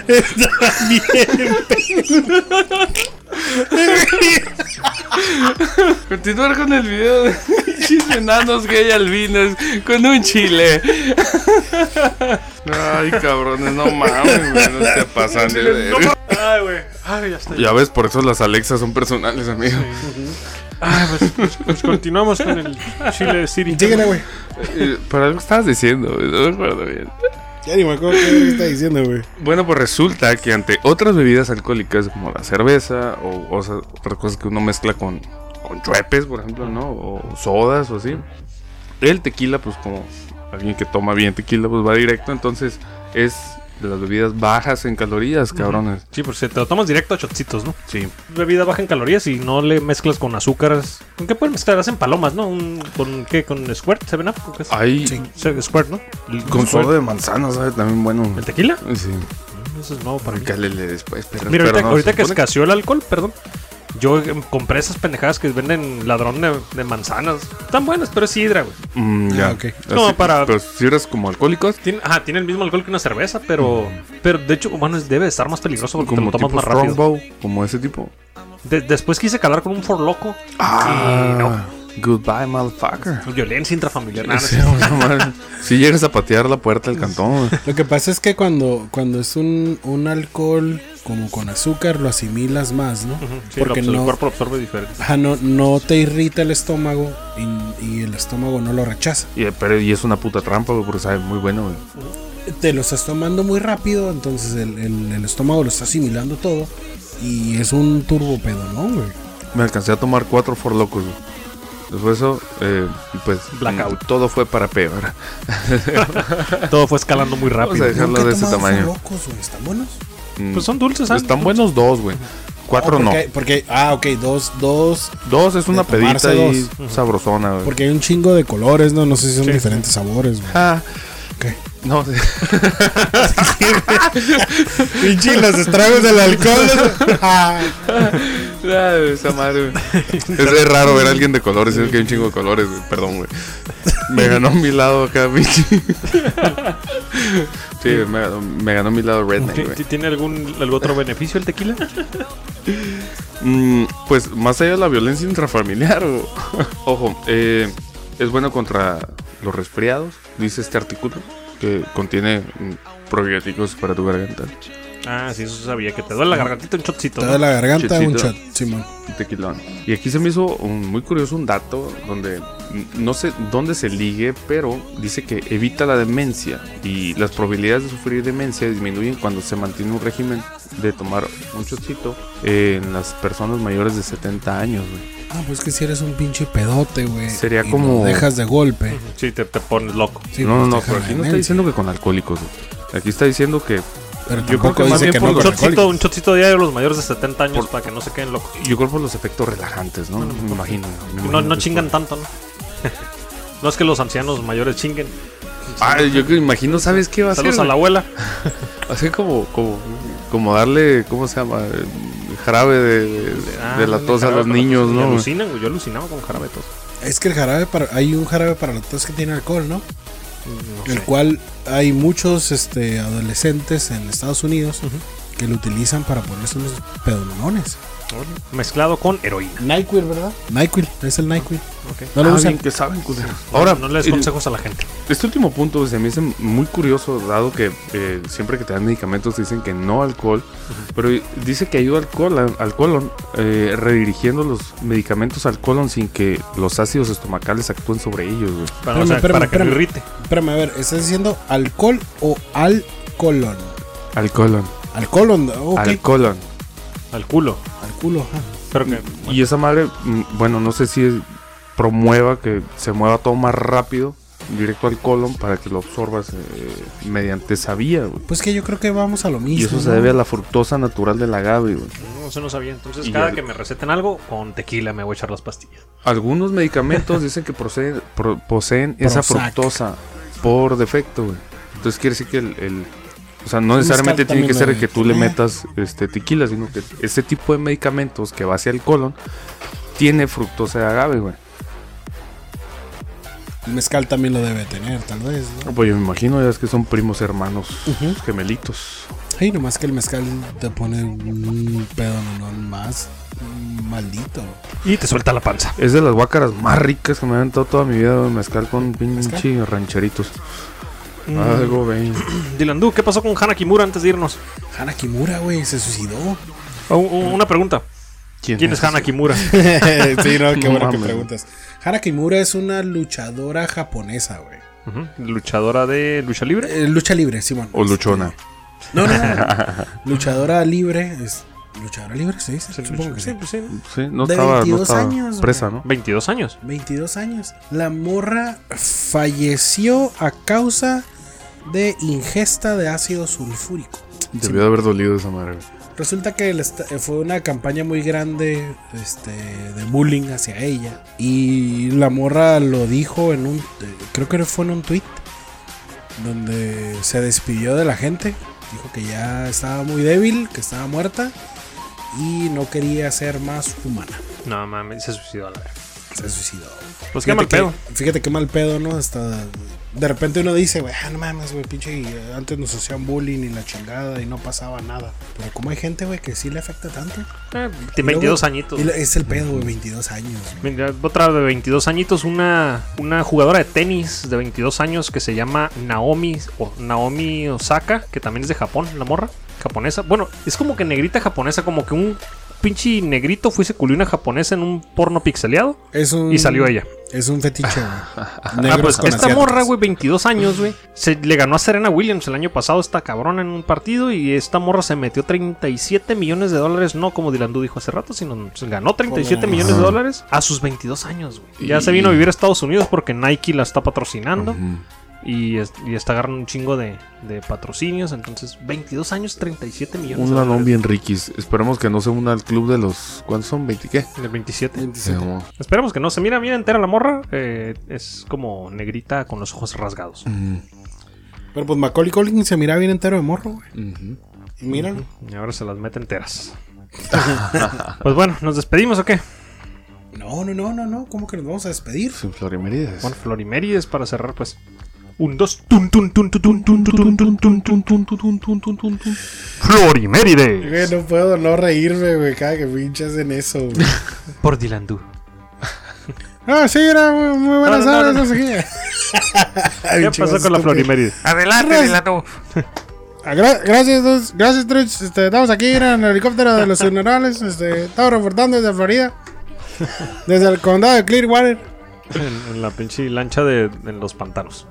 Está bien. Continuar con el video de enanos gay albinos con un chile. Ay, cabrones, no mames, güey. No se pasan de verga. Ay, güey. Ay, ya está. Ya ves, por eso las Alexas son personales, amigo. Ay, pues, pues- pues continuamos con el chile de Siri. Güey. Eh, Pero algo estabas diciendo, güey, no me acuerdo bien. Ya ni me acuerdo qué está diciendo, güey. Bueno, pues resulta que ante otras bebidas alcohólicas como la cerveza o, otras cosas que uno mezcla con, con chuepes, por ejemplo, ¿no? O sodas o así. El tequila, pues como alguien que toma bien tequila, pues va directo. Entonces es de las bebidas bajas en calorías, cabrones. Sí, pues te lo tomas directo a shotcitos, ¿no? Sí. Bebida baja en calorías y no le mezclas con azúcares. ¿Con qué pueden mezclar? Hacen palomas, ¿no? Un- ¿Con qué? ¿Con Squirt? ¿Seven Up? ¿Con qué es? Hay Sí. Se- Squirt, ¿no? El- con Squirt. soda de manzana, ¿sabes? También bueno. ¿El tequila? Sí. Eso es nuevo para mí. Cálele después, pero, Mira, pero ahorita, no, ahorita se que supone escaseó el alcohol, perdón. Yo eh, compré esas pendejadas que venden ladrón de, de manzanas. Están buenas, pero es sidra, güey. Mm, ya. Ah, ok. Como para- Pero si eres como alcohólicos, Tiene, ajá, tiene el mismo alcohol que una cerveza, pero. Pero de hecho, bueno, es- debe de estar más peligroso porque te lo tomas tipo más rápido. Strongbow, como ese tipo. De- después quise calar con un For Loco. Ah, Y no. Goodbye, motherfucker. Violencia intrafamiliar. nada, Sí, no si llegas a patear la puerta del cantón. Lo que pasa es que cuando, cuando es un, un alcohol como con azúcar, lo asimilas más, ¿no? Ujú, sí, Porque el cuerpo lo absorbe diferente. ajá, no, no te irrita el estómago y, y el estómago no lo rechaza. Y, pero, y es una puta trampa, güey, porque sabe muy bueno, güey. Te lo estás tomando muy rápido, entonces el, el- el estómago lo está asimilando todo y es un turbo pedo, ¿no, güey? Me alcancé a tomar cuatro for locos, güey. Después de eso, eh, pues. Blackout. Todo fue para peor. Todo fue escalando muy Vamos a rápido. dejarlo Nunca he de ese tomado tamaño. locos, güey. ¿Están buenos? Mm, Pues son dulces, ¿sabes? Están buenos dos, güey. Cuatro Oh, no. porque, ah, ok, dos, dos, Dos es una pedita y dos. sabrosona, güey. porque hay un chingo de colores, ¿no? No sé si son diferentes sabores, güey. Ah, Ok. No. Pinche los estragos del alcohol. Ah. Ay, esa madre. Es, es raro ver a alguien de colores, es que hay un chingo de colores, güey. Perdón, güey. Me ganó mi lado acá, pinche. Sí, me ganó, me ganó mi lado redneck, ¿Ti- güey. ti- ¿Tiene algún, algún otro beneficio el tequila? Mm, pues más allá de la violencia intrafamiliar, o- ojo, eh, es bueno contra los resfriados, dice este artículo, que contiene mm, probióticos para tu garganta. Ah, sí, eso sabía. Que te duele la gargantita un shotcito. Toda ¿no? la garganta, un shot, Simón. Un tequilón. Y aquí se me hizo un- muy curioso un dato donde no sé dónde se ligue, pero dice que evita la demencia y las probabilidades de sufrir demencia disminuyen cuando se mantiene un régimen de tomar un chocito en las personas mayores de 70 años, güey. Ah, pues que si eres un pinche pedote, güey. Sería y como- lo dejas de golpe. Sí, te, te pones loco. Sí, no, no, pues no, te pero aquí no está diciendo que con alcohólicos. güey. Aquí está diciendo que Pero yo creo que más dice bien que por no Un alcohólicos. un shotcito diario a los mayores de 70 años Por- para que no se queden locos. yo creo por los efectos relajantes, ¿no? Me imagino. me No, imagino no chingan tanto, ¿no? no es que los ancianos mayores chinguen. Ah, yo que imagino, ¿sabes qué va a ser? Saludos a la abuela. Así como, como, como darle, ¿cómo se llama? Jarabe de, de- Ah, de la tos a los niños, ¿no? Alucinan, güey. Yo alucinaba con jarabe de tos. Es que el jarabe para. Hay un jarabe para la tos que tiene alcohol, ¿no? No El sé. cual hay muchos este, adolescentes en Estados Unidos que lo utilizan para ponerse unos pedonones. Mezclado con heroína. NyQuil, ¿verdad? NyQuil, es el NyQuil. No lo Ah, usan. bien que saben, culeros. Ahora, no les el- consejos a la gente. Este último punto se me hace muy curioso, dado que eh, siempre que te dan medicamentos dicen que no alcohol, pero dice que ayuda al colon, al colon eh, redirigiendo los medicamentos al colon sin que los ácidos estomacales actúen sobre ellos. güey. Para, no- Espérame, o sea, espérame, para que no espérame. irrite. Espérame, a ver, ¿estás diciendo alcohol o alcolon? Al colon, Al colon, ok. al colon. Al culo. Al culo, ajá. Pero que. Y esa madre, mm, bueno, no sé si es- promueva que se mueva todo más rápido, directo al colon, para que lo absorbas eh, mediante esa vía. güey. Pues que yo creo que vamos a lo mismo. Y eso se debe a la fructosa natural del agave. güey. No, eso no sabía. Entonces, Y cada el- que me receten algo, con tequila me voy a echar las pastillas. Algunos medicamentos dicen que proceden- pro- poseen esa fructosa por defecto, güey. Entonces quiere decir que el, el- o sea, no necesariamente tiene que ser el que tú le Eh. metas este tequila, sino que ese tipo de medicamentos que va hacia el colon tiene fructosa de agave, güey. El mezcal también lo debe tener, tal vez, ¿no? Pues yo me imagino ya es que son primos hermanos gemelitos. Ay, nomás que el mezcal te pone un pedo no más maldito. Y te suelta la panza. Es de las guácaras más ricas que me han dado toda mi vida, mezcal con pinche rancheritos. Mm. Algo, ven. Dylan Du, ¿qué pasó con Hana Kimura antes de irnos? Hana Kimura, güey, se suicidó. Oh, oh, una pregunta. ¿Quién es Hana Kimura? sí, no, qué No bueno que preguntas. Hana Kimura es una luchadora japonesa, güey. Luchadora de lucha libre. Eh, lucha libre, Simón. O luchona. No, no, no. luchadora libre. Es, ¿Luchadora libre se dice? Supongo que sí. pues sí. Sí, no De estaba, no 22 estaba años, presa, ¿no? 22 años. 22 años. La morra falleció a causa de ingesta de ácido sulfúrico. Debió de haber dolido esa madre. güey. Resulta que esta- fue una campaña muy grande este, de bullying hacia ella. Y la morra lo dijo en un. eh, Creo que fue en un tweet. Donde se despidió de la gente. Dijo que ya estaba muy débil, que estaba muerta. Y no quería ser más humana. No mames, se suicidó a la verga. Se suicidó. Pues qué mal que- pedo. Fíjate qué mal pedo, ¿no? Hasta de repente uno dice, güey, ah, no mames, güey, pinche, eh, antes nos hacían bullying y la chingada y no pasaba nada. Pero como hay gente, güey, que sí le afecta tanto. Eh, Y de 22 luego- añitos. y es el pedo, güey, 22 años. Otra de 22 añitos, una, una jugadora de tenis de 22 años que se llama Naomi, o Naomi Osaka, que también es de Japón, la morra, japonesa. Bueno, es como que negrita japonesa, como que un pinche negrito fue y se culió una japonesa en un porno pixeleado Es un, y salió ella. Es un fetiche. Ah, pues con esta asiáticos. morra, güey, 22 años, güey. Se le ganó a Serena Williams el año pasado esta cabrona en un partido y esta morra se metió 37 millones de dólares, no como Dilandú dijo hace rato, sino se ganó 37 Como- millones de dólares a sus 22 años, güey. Ya se vino a vivir a Estados Unidos porque Nike la está patrocinando. Y, es- y está agarrando un chingo de, de patrocinios, entonces 22 años, 37 millones Un de dólares. bien riquis. Esperemos que no se una al club de los. ¿Cuántos son? ¿20 qué? Del 27. 27. Como- Esperemos que no. Se mira bien entera la morra. eh, es como negrita con los ojos rasgados. Pero pues Macaulay Culkin se mira bien entero de morro, güey. Ujú. Y míralo. Y ahora se las mete enteras. pues bueno, ¿nos despedimos o qué? No, no, no, no, no. ¿Cómo que nos vamos a despedir? Sin Florimérides. Bueno, Florimérides para cerrar, pues. Un, dos. Florimérides. Güey, no puedo no reírme, güey. Cada que pinches en eso, güey. Por Ah, sí, era muy, muy buenas No, no, horas, no. no sé qué. ¿Qué pasó con la. Florimérides? Adelante, Dilandú. Gracias, gracias, Truch. Este, estamos aquí en el helicóptero de los funerales. Este, estamos reportando desde Florida. Desde el condado de Clearwater. En, en la pinche lancha de en los pantanos.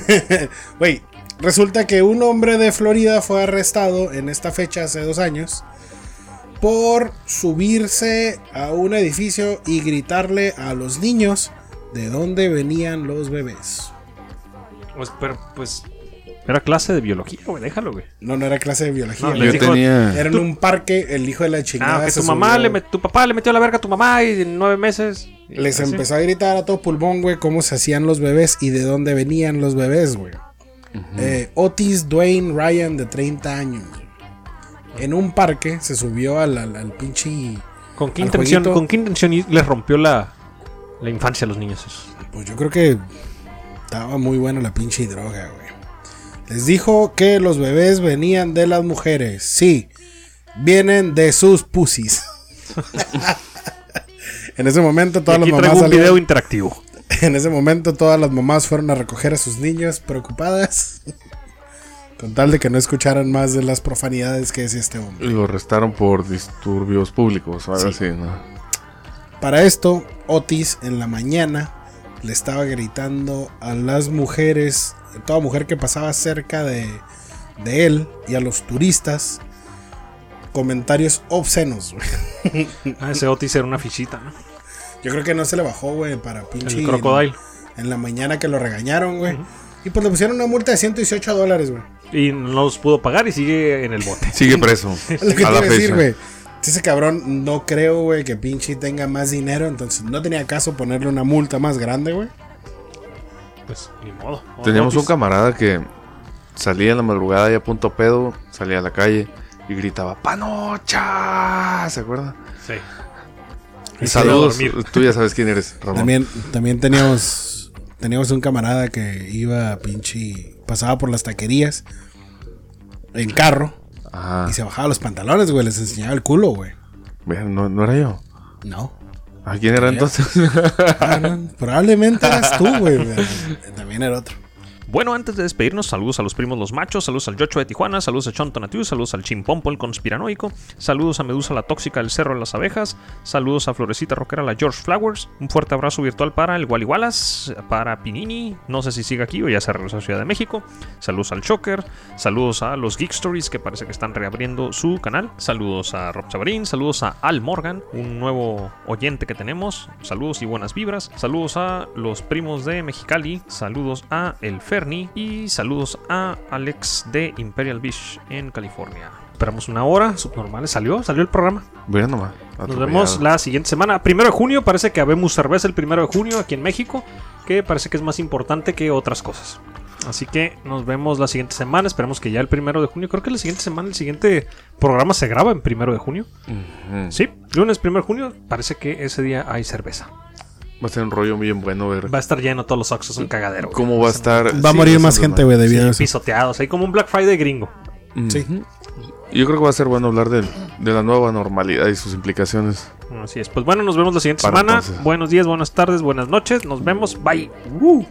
Güey, resulta que un hombre de Florida fue arrestado en esta fecha hace dos años por subirse a un edificio y gritarle a los niños de dónde venían los bebés. Pues, pero, pues. Era clase de biología, güey. Déjalo, güey. No, no era clase de biología. No, güey. les Yo dijo- tenía. Era en un parque, el hijo de la chingada. Ah, que se tu mamá subió. le met- tu papá le metió la verga a tu mamá y en nueve meses. Les empezó a gritar a todo pulmón, güey, cómo se hacían los bebés y de dónde venían los bebés, güey. Eh, Otis Dwayne Ryan, de 30 años. En un parque se subió al, al, al pinche. ¿Con qué al intención. ¿con qué intención les rompió la, la infancia a los niños? esos? Pues yo creo que estaba muy buena la pinche droga, güey. Les dijo que los bebés venían de las mujeres. Sí. vienen de sus pussies. en ese momento Y todas las mamás traigo un salieron- video interactivo. En ese momento todas las mamás fueron a recoger a sus niños preocupadas. Con tal de que no escucharan más de las profanidades que decía este hombre. Y lo arrestaron por disturbios públicos o algo así, ¿no? Para esto, Otis en la mañana le estaba gritando a las mujeres, a toda mujer que pasaba cerca de, de él y a los turistas, comentarios obscenos. güey. Ah, ese Otis era una fichita, ¿no? Yo creo que no se le bajó, güey, para pinche. El crocodile. En, en la mañana que lo regañaron, güey. Y pues le pusieron una multa de 118 dólares, güey. Y no los pudo pagar y sigue en el bote. Sigue preso. Es lo que a te la iba a decir, güey. Ese cabrón no creo, güey, que pinche tenga más dinero. Entonces no tenía caso ponerle una multa más grande, güey. Pues ni modo. Teníamos un camarada que salía en la madrugada y a punto pedo, salía a la calle y gritaba ¡Panocha! ¿Se acuerda? Sí. Y saludos. Tú ya sabes quién eres, Ramón. También, también teníamos, teníamos un camarada que iba pinche. Pasaba por las taquerías en carro Ajá. y se bajaba los pantalones, güey. Les enseñaba el culo, güey. No, no era yo. No. ¿A quién era entonces? Ah, no, Probablemente eras tú, güey. También era otro. Bueno, antes de despedirnos, saludos a los primos los machos, saludos al Yocho de Tijuana, saludos a Chon Tonatiu, saludos al Chimpompo el conspiranoico, saludos a Medusa la tóxica del Cerro de las Abejas, saludos a Florecita Rockera la George Flowers, un fuerte abrazo virtual para el Gualigualas, para Pinini, no sé si sigue aquí o ya se regresó a Ciudad de México, saludos al Choker, saludos a los Geek Stories que parece que están reabriendo su canal, saludos a Rob Chavarín, saludos a Al Morgan, un nuevo oyente que tenemos, saludos y buenas vibras, saludos a los primos de Mexicali, saludos a El Y saludos a Alex de Imperial Beach en California. Esperamos una hora, subnormales, salió, salió el programa. Nomás. Nos vemos la siguiente semana. Primero de junio, parece que habemos cerveza el primero de junio aquí en México, que parece que es más importante que otras cosas. Así que nos vemos la siguiente semana. Esperemos que ya el primero de junio, creo que la siguiente semana, el siguiente programa se graba en primero de junio. Ujú. Sí, lunes primero de junio, parece que ese día hay cerveza. Va a ser un rollo bien bueno ver Va a estar lleno todos los Oxxos, un cagadero. güey. cómo va a estar. Va a sí, morir más gente, güey, debido a eso. Pisoteados, hay como un Black Friday gringo. Sí. Yo creo que va a ser bueno hablar de, de la nueva normalidad y sus implicaciones. Así es. Pues bueno, nos vemos la siguiente Para semana. entonces. Buenos días, buenas tardes, buenas noches. Nos vemos. Bye. Uh.